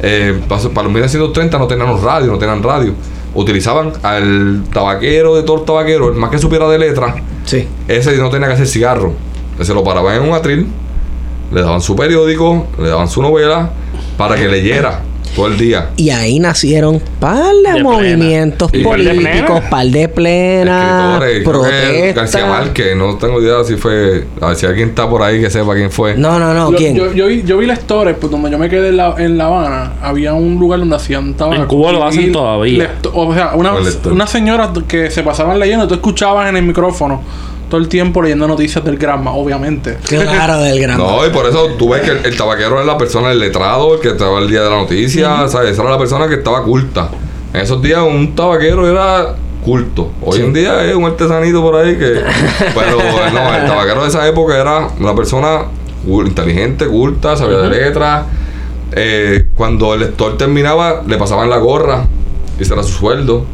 eh, para los 1930 no tenían radio, no tenían radio. Utilizaban al tabaquero de todo el tabaquero, el más que supiera de letras, Sí. ese no tenía que hacer cigarro. Se lo paraban en un atril, le daban su periódico, le daban su novela, para que leyera todo el día. Y ahí nacieron par de, De movimientos plena. De políticos, par de plena, Escritores, creo que García protestas. Márquez, no tengo idea si fue, a ver si alguien está por ahí que sepa quién fue. No, no, no, yo, ¿quién? Yo, yo, vi- yo vi la story, pues donde yo me quedé en La, en la Habana, había un lugar donde hacían tabaco. En Cuba lo hacen todavía. lecto- o sea, una, unas señoras que se pasaban leyendo, tú escuchabas en el micrófono todo el tiempo leyendo noticias del Granma, obviamente. Claro, del gran. No, y por eso tú ves que el, el tabaquero es la persona, el letrado, el que estaba el día de la noticia, ¿sabes? Esa era la persona que estaba culta. En esos días un tabaquero era culto. Hoy Sí. en día es un artesanito por ahí que... Pero no, el tabaquero de esa época era una persona inteligente, culta, sabía de letras. Eh, cuando el lector terminaba, le pasaban la gorra y ese era su sueldo.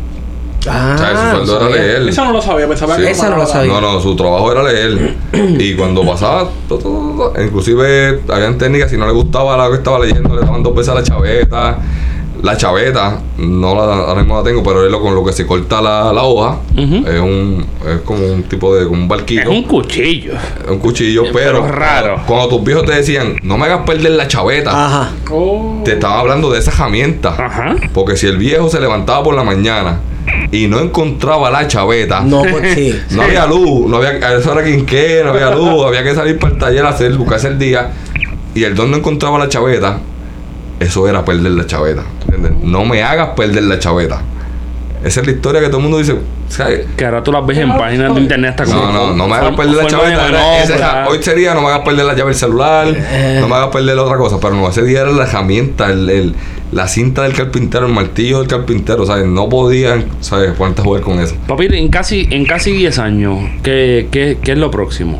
Ah, o sea, su sueldo era sabía. leer. Esa no lo sabía, pensaba Sí. que Esa no lo sabía. No, no, su trabajo era leer. y cuando pasaba, to, to, to, to, inclusive habían técnicas, si no le gustaba lo que estaba leyendo, le daban dos veces a la chaveta, La chaveta, no la, ahora mismo la tengo, pero es lo con lo que se corta la, la hoja. Es un es como un tipo de como un barquito. Es un cuchillo. Es un cuchillo, pero, Pero raro. Cuando tus viejos te decían, no me hagas perder la chaveta, Ajá. Oh. te estaban hablando de esa herramienta. Ajá. Porque si el viejo se levantaba por la mañana y no encontraba la chaveta, No, pues sí. no había luz, no había, a esa hora quinqué, no había luz, había que salir para el taller a hacer, buscarse el día. Y el don no encontraba la chaveta, eso era perder la chaveta. ¿entiendes? No me hagas perder la chaveta. Esa es la historia que todo el mundo dice. ¿sabes? Que ahora tú las ves en páginas de internet hasta No, no, no me hagas perder la chaveta. Era- esa- manobra. hoy sería no me hagas perder la llave del celular, no me hagas perder otra cosa. Pero no, ese día era la herramienta, el, el- la cinta del carpintero, el martillo del carpintero, ¿sabes? No podían, ¿sabes? Ponerte a jugar con eso. Papi, en casi, en casi 10 años, ¿qué, qué, qué es lo próximo?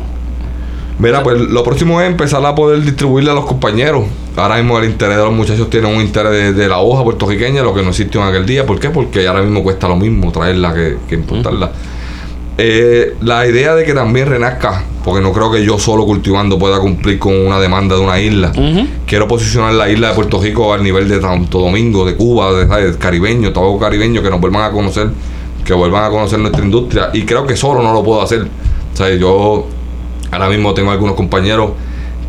Mira, pues lo próximo es empezar a poder distribuirle a los compañeros. Ahora mismo el interés de los muchachos tiene un interés de, de la hoja puertorriqueña, lo que no existió en aquel día. ¿Por qué? Porque ahora mismo cuesta lo mismo traerla que, que importarla. Eh, la idea de que también renazca, porque no creo que yo solo cultivando pueda cumplir con una demanda de una isla. Quiero posicionar la isla de Puerto Rico al nivel de Santo Domingo, de Cuba, de ¿sabes? caribeño, tabaco caribeño, que nos vuelvan a conocer, que vuelvan a conocer nuestra industria. Y creo que solo no lo puedo hacer. O sea, yo ahora mismo tengo algunos compañeros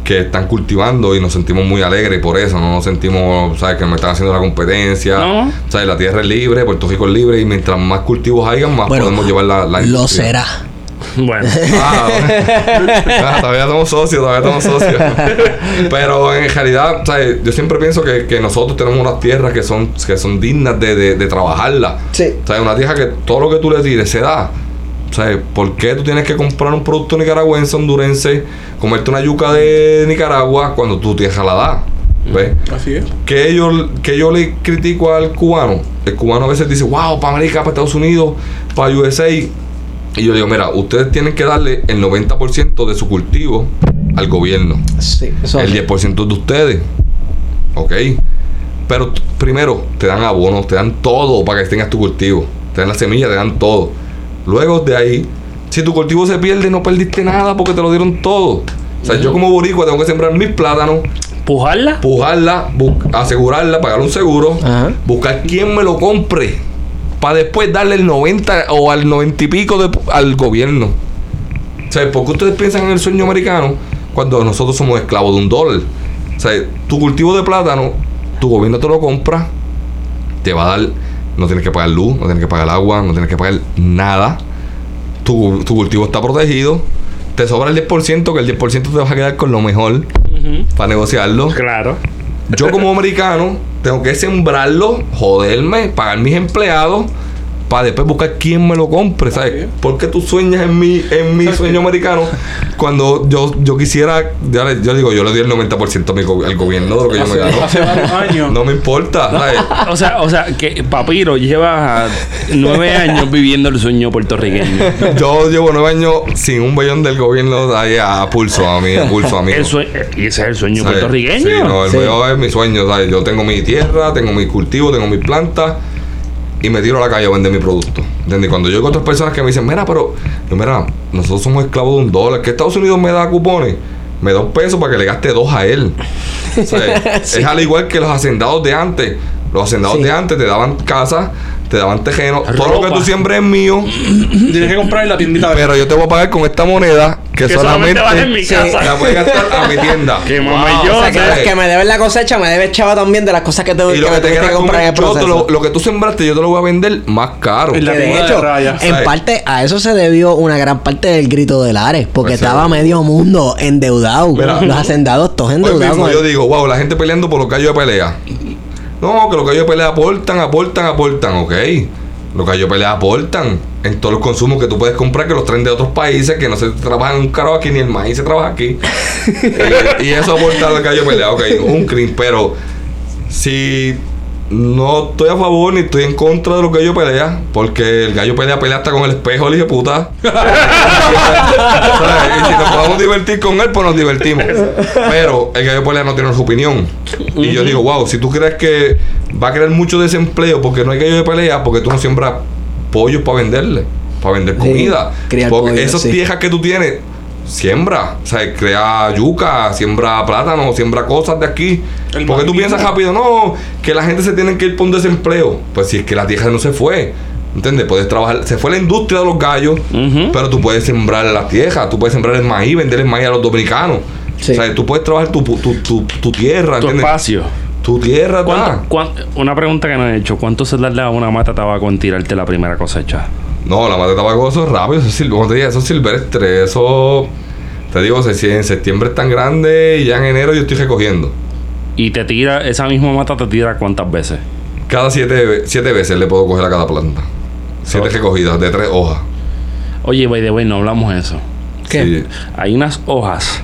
que están cultivando y nos sentimos muy alegres por eso, no nos sentimos, ¿sabes? Que me están haciendo la competencia. No. ¿Sabes? La tierra es libre, Puerto Rico es libre y mientras más cultivos hayan, más Bueno, podemos llevar la, la Lo industria. será. Bueno. Ah, ah, todavía somos socios, todavía somos socios. Pero en realidad, ¿sabes? yo siempre pienso que, que nosotros tenemos unas tierras que son, que son dignas de, de, de trabajarla. Sí. ¿Sabes? Una tierra que todo lo que tú le tires se da. ¿Sabes? ¿Por qué tú tienes que comprar un producto nicaragüense, hondurense, comerte una yuca de Nicaragua cuando tu tierra la da? ¿Ves? Así es. que yo, que yo le critico al cubano. El cubano a veces dice, wow, para América, para Estados Unidos, para USA. Y yo digo, mira, ustedes tienen que darle el 90% de su cultivo al gobierno. Sí. Eso El 10% de ustedes. Ok. Pero primero te dan abonos, te dan todo para que tengas tu cultivo. Te dan la semilla, te dan todo. Luego de ahí, si tu cultivo se pierde, no perdiste nada porque te lo dieron todo. O sea, yo como boricua tengo que sembrar mis plátanos, ¿Pujarla? pujarla, asegurarla, pagar un seguro, buscar quien me lo compre para después darle el 90 o al 90 y pico de- al gobierno. O sea, ¿por qué ustedes piensan en el sueño americano cuando nosotros somos esclavos de un dólar? O sea, tu cultivo de plátano, tu gobierno te lo compra, te va a dar, no tienes que pagar luz, no tienes que pagar agua, no tienes que pagar nada. Tu, tu cultivo está protegido. Te sobra el 10%, que el 10% te vas a quedar con lo mejor para negociarlo. Claro. Yo como americano tengo que sembrarlo, joderme, pagar mis empleados para después buscar quién me lo compre, ¿sabes? ¿Por qué tú sueñas en mi, en mi sueño americano cuando yo, yo quisiera, ya le- yo digo, yo le di el 90% a mi go- al gobierno de lo que yo me gano. hace varios años. No me importa, ¿sabes? O sea, o sea, que Papiro lleva nueve años viviendo el sueño puertorriqueño. Yo llevo nueve años sin un billón del gobierno ahí a pulso, a mí, a pulso a mí. Y ese es el sueño ¿Sabes? puertorriqueño. Sí, no, el Sí. mío es mi sueño, ¿sabes? Yo tengo mi tierra, tengo mi cultivo, tengo mis plantas y me tiro a la calle a vender mi producto. ¿Entiendes? Y Cuando yo con otras personas que me dicen, mira, pero, yo, mira, nosotros somos esclavos de un dólar, que Estados Unidos me da cupones, me da un peso para que le gaste dos a él. O sea, Es al igual que los hacendados de antes. Los hacendados Sí. de antes te daban casa, te daban terreno, todo lo que tú siembres es mío, Tienes que comprar en la tiendita de. pero yo te voy a pagar con esta moneda que, Que solamente, solamente vale en mi Sí. casa. la puedes gastar a mi tienda. Que mamá Wow, yo, O sea, que, que me debes la cosecha, me debes chava también de las cosas que, te, Y que lo me que te que comprar en el proceso. lo, lo que tú sembraste, yo te lo voy a vender más caro. La Que de hecho, en ¿sabes? parte a eso se debió una gran parte del grito de Lares, porque Pues, estaba sí. medio mundo endeudado. Mira. los hacendados todos endeudados. mismo yo digo, wow, la gente peleando por los gallos de pelea. No, que los gallos de pelea aportan, aportan, aportan, ok. Los gallos de pelea aportan en todos los consumos que tú puedes comprar que los traen de otros países que no se trabajan un carajo aquí, ni el maíz se trabaja aquí. y, y eso aporta al gallo de pelea, ok, un crimen, pero si no estoy a favor ni estoy en contra de los gallos pelea, porque el gallo pelea pelea hasta con el espejo, el hijo de puta. Y si nos podemos divertir con él, pues nos divertimos. Pero el gallo pelea no tiene su opinión. Y yo digo, wow, si tú crees que va a crear mucho desempleo porque no hay gallo de pelea, porque tú no siembras pollos para venderle, para vender Sí, comida. criar porque pollo, esas sí. viejas que tú tienes, siembra, o sea, crea yuca, siembra plátano, siembra cosas de aquí. El Porque tú piensas rápido, no, que la gente se tiene que ir por un desempleo. Pues si es que la tierra no se fue. ¿Entiendes? Puedes trabajar. Se fue la industria de los gallos, pero tú puedes sembrar la tierra, tú puedes sembrar el maíz, vender el maíz a los dominicanos. Sí. O sea, tú puedes trabajar tu, tu, tu, tu tierra, Tu espacio. Tu tierra, ¿Cuánto- está. cuán- una pregunta que no he hecho. ¿Cuánto se tarda a una mata de tabaco en tirarte la primera cosecha? No, la mata de tabaco eso es rápido, eso es, como te dije, eso es silvestre, eso te digo, si en septiembre es tan grande y ya en enero yo estoy recogiendo. Y te tira, esa misma mata te tira cuántas veces. Cada siete, siete veces le puedo coger a cada planta. Siete recogidas de tres hojas. Oye, by the way, no hablamos de eso. ¿Qué? Sí. Hay unas hojas.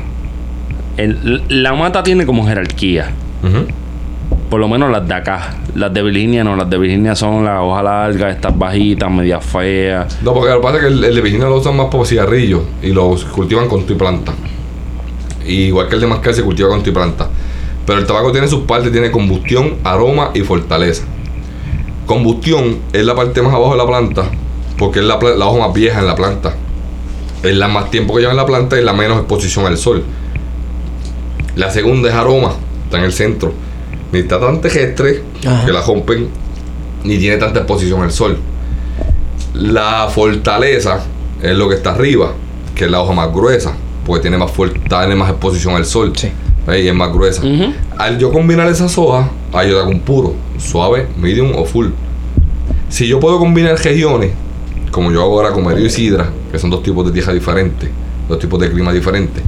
El- la mata tiene como jerarquía. Ujú. Por lo menos las de acá. Las de Virginia no. Las de Virginia son las hojas largas, estas bajitas, medias feas. No, porque lo que pasa es que el, de Virginia lo usan más por cigarrillo y lo cultivan con tu planta. Y igual que el de mascar se cultiva con tu planta. Pero el tabaco tiene sus partes, tiene combustión, aroma y fortaleza. Combustión es la parte más abajo de la planta, porque es la, la hoja más vieja en la planta. Es la más tiempo que lleva en la planta y la menos exposición al sol. La segunda es aroma, está en el centro. Ni está tan terrestre, Ajá. que la rompen, ni tiene tanta exposición al sol. La fortaleza es lo que está arriba, que es la hoja más gruesa, porque tiene más, tiene más exposición al sol. Sí. Y es más gruesa. Al yo combinar esas hojas, ahí yo hago un puro, suave, medium o full. Si yo puedo combinar regiones, como yo hago ahora con Medio y Sidra, que son dos tipos de tierra diferentes, dos tipos de clima diferentes,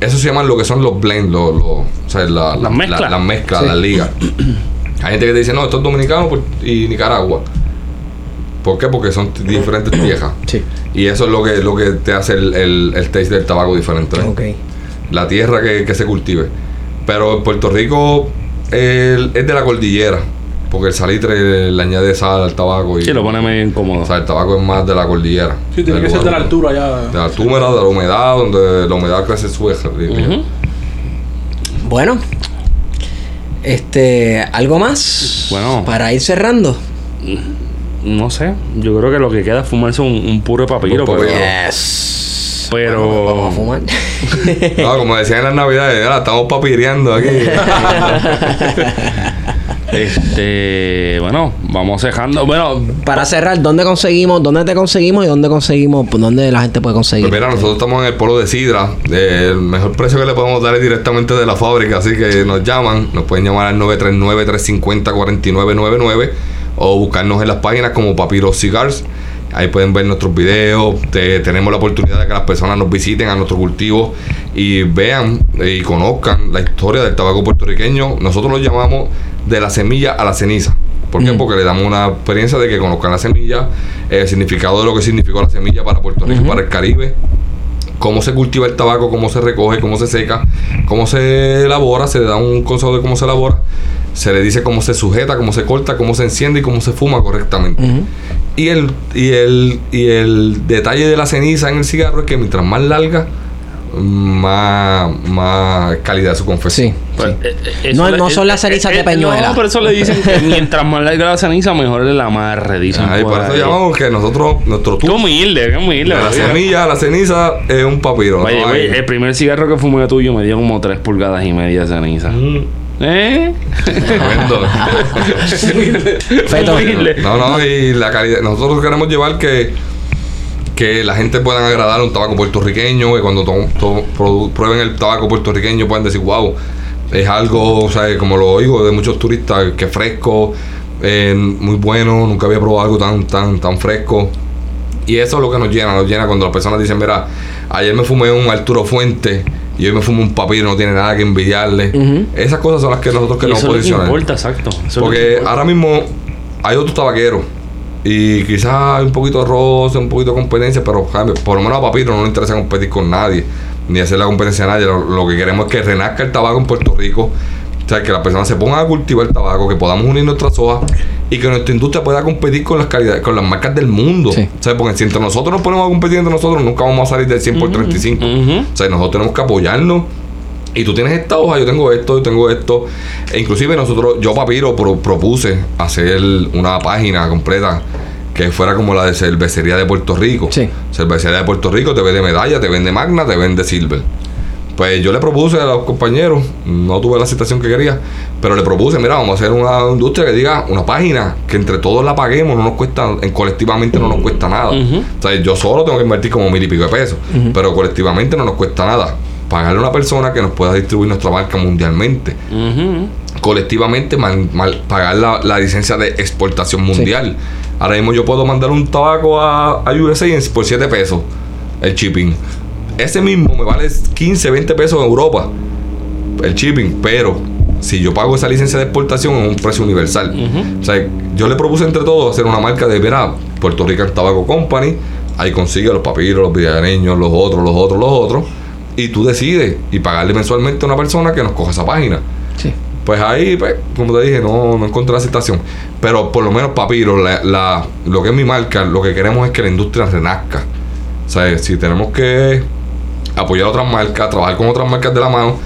eso se llaman lo que son los blends, los, los- o sea, la- Las la- mezclas. la- las mezclas, Sí. las ligas. Hay gente que te dice, no, esto es dominicano y Nicaragua. ¿Por qué? Porque son diferentes tierras. Sí. Y eso es lo que, lo que te hace el, el, el taste del tabaco diferente. ¿ves? Ok. la tierra que, que se cultive. Pero en Puerto Rico el- es de la cordillera, porque el salitre le añade sal al tabaco y Sí, lo pone medio incómodo. o sea, el tabaco es más de la cordillera. Sí, tiene que ser de la altura ya. De la altura, de la humedad, donde la humedad crece su eje. Ujú. Bueno. Este, ¿algo más? Bueno. Para ir cerrando. No sé. Yo creo que lo que queda es fumarse un, un puro papiro. Un. Yes. pero Vamos a fumar. No, como decían en las navidades, "Mira, estamos papireando aquí. este, bueno, vamos dejando. Bueno, Para cerrar, ¿dónde conseguimos? ¿Dónde te conseguimos y dónde conseguimos? pues, ¿Dónde la gente puede conseguir? Pues mira, nosotros estamos en el polo de Sidra. Eh, el mejor precio que le podemos dar es directamente de la fábrica. Así que nos llaman. Nos pueden llamar al 939-350-4999 o buscarnos en las páginas como Papiro Cigars. Ahí pueden ver nuestros videos. Te- tenemos la oportunidad de que las personas nos visiten a nuestro cultivo y vean y conozcan la historia del tabaco puertorriqueño. Nosotros lo llamamos de la semilla a la ceniza. ¿Por qué? Mm. Porque le damos una experiencia de que conozcan la semilla, el significado de lo que significó la semilla para Puerto Rico para el Caribe, cómo se cultiva el tabaco, cómo se recoge, cómo se seca, cómo se elabora, se le da un consejo de cómo se elabora, se le dice cómo se sujeta, cómo se corta, cómo se enciende y cómo se fuma correctamente. Y el, y el, y el detalle de la ceniza en el cigarro es que mientras más larga, más, más calidad de su confesión. Sí. pues, sí. eh, eh, No- no le- son las cenizas de Peñuela. No, por eso le dicen que mientras más larga la ceniza, mejor es la amarre. Dicen Ay, por eso llamamos que nosotros, nuestro Qué tour humilde, qué humilde. de la semilla la ceniza es un papiro. Oye, ¿no? oye, Hay- el primer cigarro que fumé tuyo me dio como 3 pulgadas y media de ceniza. Mm, ¿Eh? tremendo. Feto. Humilde. No, no, y la calidad. Nosotros queremos llevar que, que la gente pueda agradar un tabaco puertorriqueño, que cuando to- prueben el tabaco puertorriqueño puedan decir, wow, es algo, o sea, como lo oigo de muchos turistas, que es fresco, eh, muy bueno, nunca había probado algo tan, tan, tan fresco. Y eso es lo que nos llena, nos llena cuando las personas dicen, mira, ayer me fumé un Arturo Fuente y hoy me fumé un papiro, no tiene nada que envidiarle. Esas cosas son las que nosotros queremos eso posicionar. importa, exacto. Eso Porque importa. ahora mismo hay otros tabaqueros. Y quizás un poquito de roce, un poquito de competencia, pero por lo menos a Papiro no le interesa competir con nadie, ni hacer la competencia a nadie. Lo, lo que queremos es que renazca el tabaco en Puerto Rico. O sea, que las personas se pongan a cultivar el tabaco, que podamos unir nuestras hojas y que nuestra industria pueda competir con las calidades, con las marcas del mundo. Sí. O sea, porque si entre nosotros nos ponemos a competir entre nosotros, nunca vamos a salir del 100 por 35. Ujú. O sea, nosotros tenemos que apoyarnos. Y tú tienes esta hoja, yo tengo esto, yo tengo esto. E inclusive nosotros, yo Papiro pro- propuse hacer una página completa que fuera como la de cervecería de Puerto Rico. Sí. Cervecería de Puerto Rico te vende medalla, te vende magna, te vende silver. Pues yo le propuse a los compañeros, no tuve la aceptación que quería, pero le propuse, mira, vamos a hacer una industria que diga una página que entre todos la paguemos, no nos cuesta, en colectivamente no nos cuesta nada. Ujú. O sea, yo solo tengo que invertir como mil y pico de pesos, pero colectivamente no nos cuesta nada. Pagarle a una persona que nos pueda distribuir nuestra marca mundialmente colectivamente man- mal- pagar la, la licencia de exportación mundial. Ahora mismo yo puedo mandar un tabaco a, a USA por 7 pesos el shipping. Ese mismo me vale 15, 20 pesos en Europa el shipping, pero si yo pago esa licencia de exportación en un precio universal. O sea, yo le propuse entre todos hacer una marca de, verá, Puerto Rican Tobacco Company, ahí consigue los papiros, los villareños, los otros, los otros, los otros, y tú decides y pagarle mensualmente a una persona que nos coja esa página. Sí. Pues ahí, pues, como te dije, no, no encontré la aceptación. Pero por lo menos, Papiro, la, la- lo que es mi marca, lo que queremos es que la industria renazca. O sea, si tenemos que apoyar otras marcas, trabajar con otras marcas de la mano,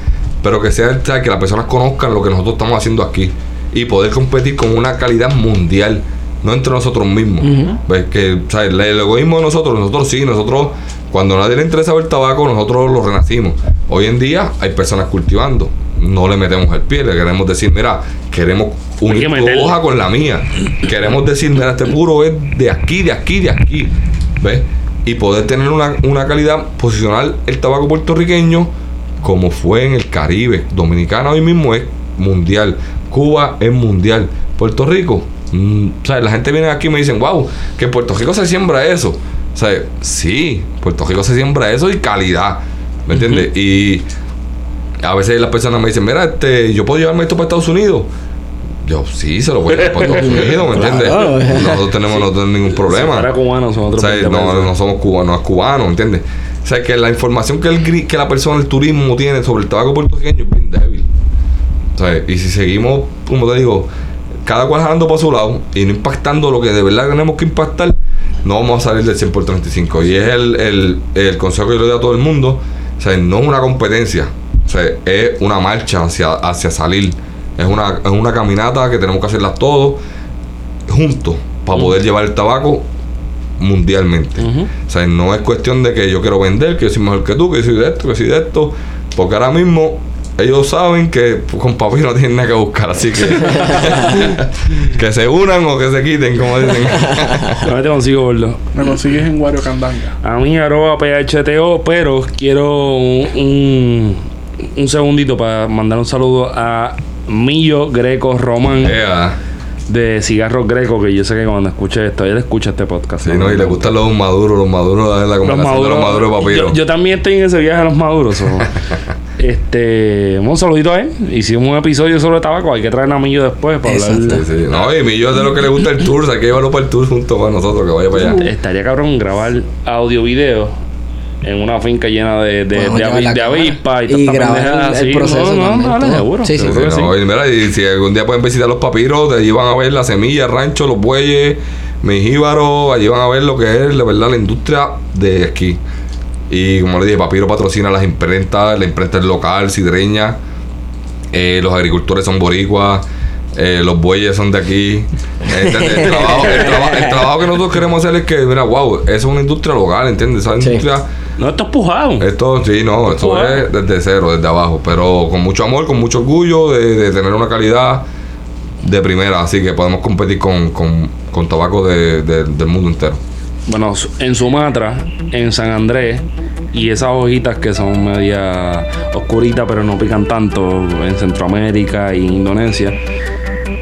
pero que sea, que las personas conozcan lo que nosotros estamos haciendo aquí y poder competir con una calidad mundial, no entre nosotros mismos. Ves que, o sea, el egoísmo de nosotros, nosotros sí, nosotros, cuando a nadie le interesa el tabaco, nosotros lo renacimos. Hoy en día hay personas cultivando, no le metemos el pie, le queremos decir, mira, queremos unir que tu hoja con la mía. Queremos decir, mira, este puro es de aquí, de aquí, de aquí. ¿Ves? Y poder tener una, una calidad, posicionar el tabaco puertorriqueño como fue en el Caribe. Dominicana hoy mismo es mundial. Cuba es mundial. Puerto Rico, mm, o sea, la gente viene aquí y me dicen, wow, que en Puerto Rico se siembra eso. O sea, sí, Puerto Rico se siembra eso y calidad. ¿Me entiendes? Y a veces las personas me dicen, mira, este, yo puedo llevarme esto para Estados Unidos. Yo sí, se lo voy a llevar para Estados Unidos, ¿me entiendes? Claro. Nosotros tenemos, no tenemos ningún problema. Para cubanos son O otros sea, 20 no, no somos cubanos, es cubano, ¿entiendes? O sea, que la información que, el, que la persona, el turismo tiene sobre el tabaco puertorriqueño es bien débil. O sea, y si seguimos, como te digo, cada cual jalando para su lado y no impactando lo que de verdad tenemos que impactar, no vamos a salir del 100 por 35. Y es el, el, el consejo que yo le doy a todo el mundo. O sea, no es una competencia. O sea, es una marcha hacia, hacia salir. Es una, es una caminata que tenemos que hacerla todos juntos para poder llevar el tabaco mundialmente. O sea, no es cuestión de que yo quiero vender, que yo soy mejor que tú, que yo soy de esto, que soy de esto. Porque ahora mismo ellos saben que con papi no tienen nada que buscar. Así que que se unan o que se quiten, como dicen. A ver, te consigo, gordo. Me consigues en Wario Candanga. A mí, arroba PHTO, pero quiero un, un, un segundito para mandar un saludo a Millo Greco Román Ea. de Cigarros Greco, que yo sé que cuando escuche esto, él escucha este podcast. Sí, no, y le gustan los maduros, los maduros, la Los combinación de los maduros de papiro. Yo, yo también estoy en ese viaje a los maduros. este, un saludito a él. Hicimos un episodio sobre tabaco. Hay que traer a Millo después para hablar. Sí, sí. No, y Millo es de lo que le gusta el tour, o sea, hay que llevarlo para el tour junto con nosotros, que vaya para allá. Estaría cabrón grabar audio-video en una finca llena de, de, Podemos de, de avispas y, y grabar el- el proceso No, no, todo. seguro. Sí, sí. seguro Sí, sí. no, y mira, y si algún día pueden visitar los papiros, de allí van a ver la semilla, el rancho, los bueyes, Mejíbaro, allí van a ver lo que es, la verdad, la industria de aquí. Y como le dije, Papiro patrocina las imprentas, la imprenta es local, sidreña, eh, los agricultores son boricuas, eh, los bueyes son de aquí. ¿Entiendes? El, trabajo, el, traba- el trabajo que nosotros queremos hacer es que, mira, wow, eso es una industria local, ¿entiendes? Esa Sí. industria... No, esto es pujado. Esto sí, no, esto es desde cero, desde abajo, pero con mucho amor, con mucho orgullo de, de tener una calidad de primera, así que podemos competir con, con, con tabaco de- de- del mundo entero. Bueno, en Sumatra, en San Andrés, y esas hojitas que son media oscuritas pero no pican tanto en Centroamérica e Indonesia.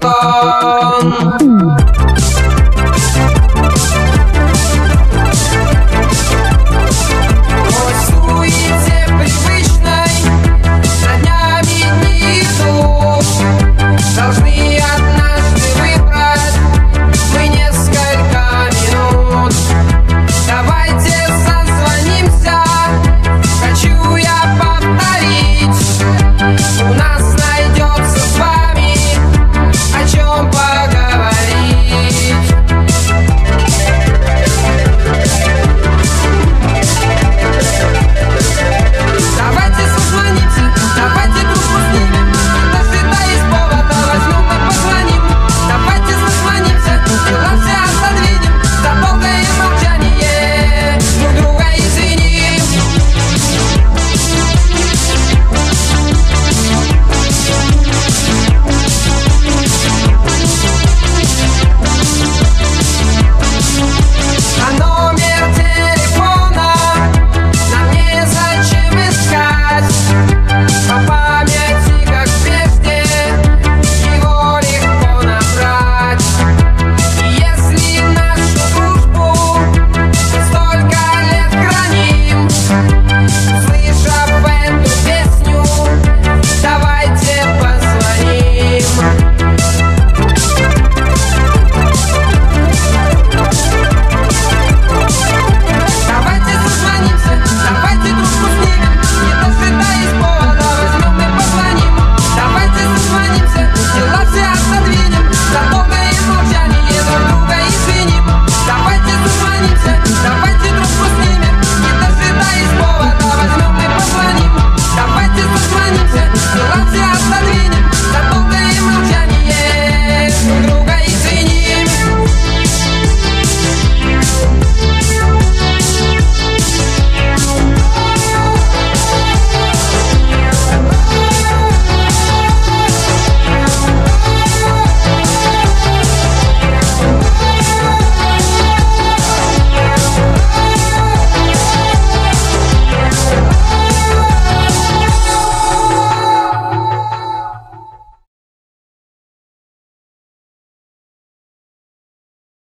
con.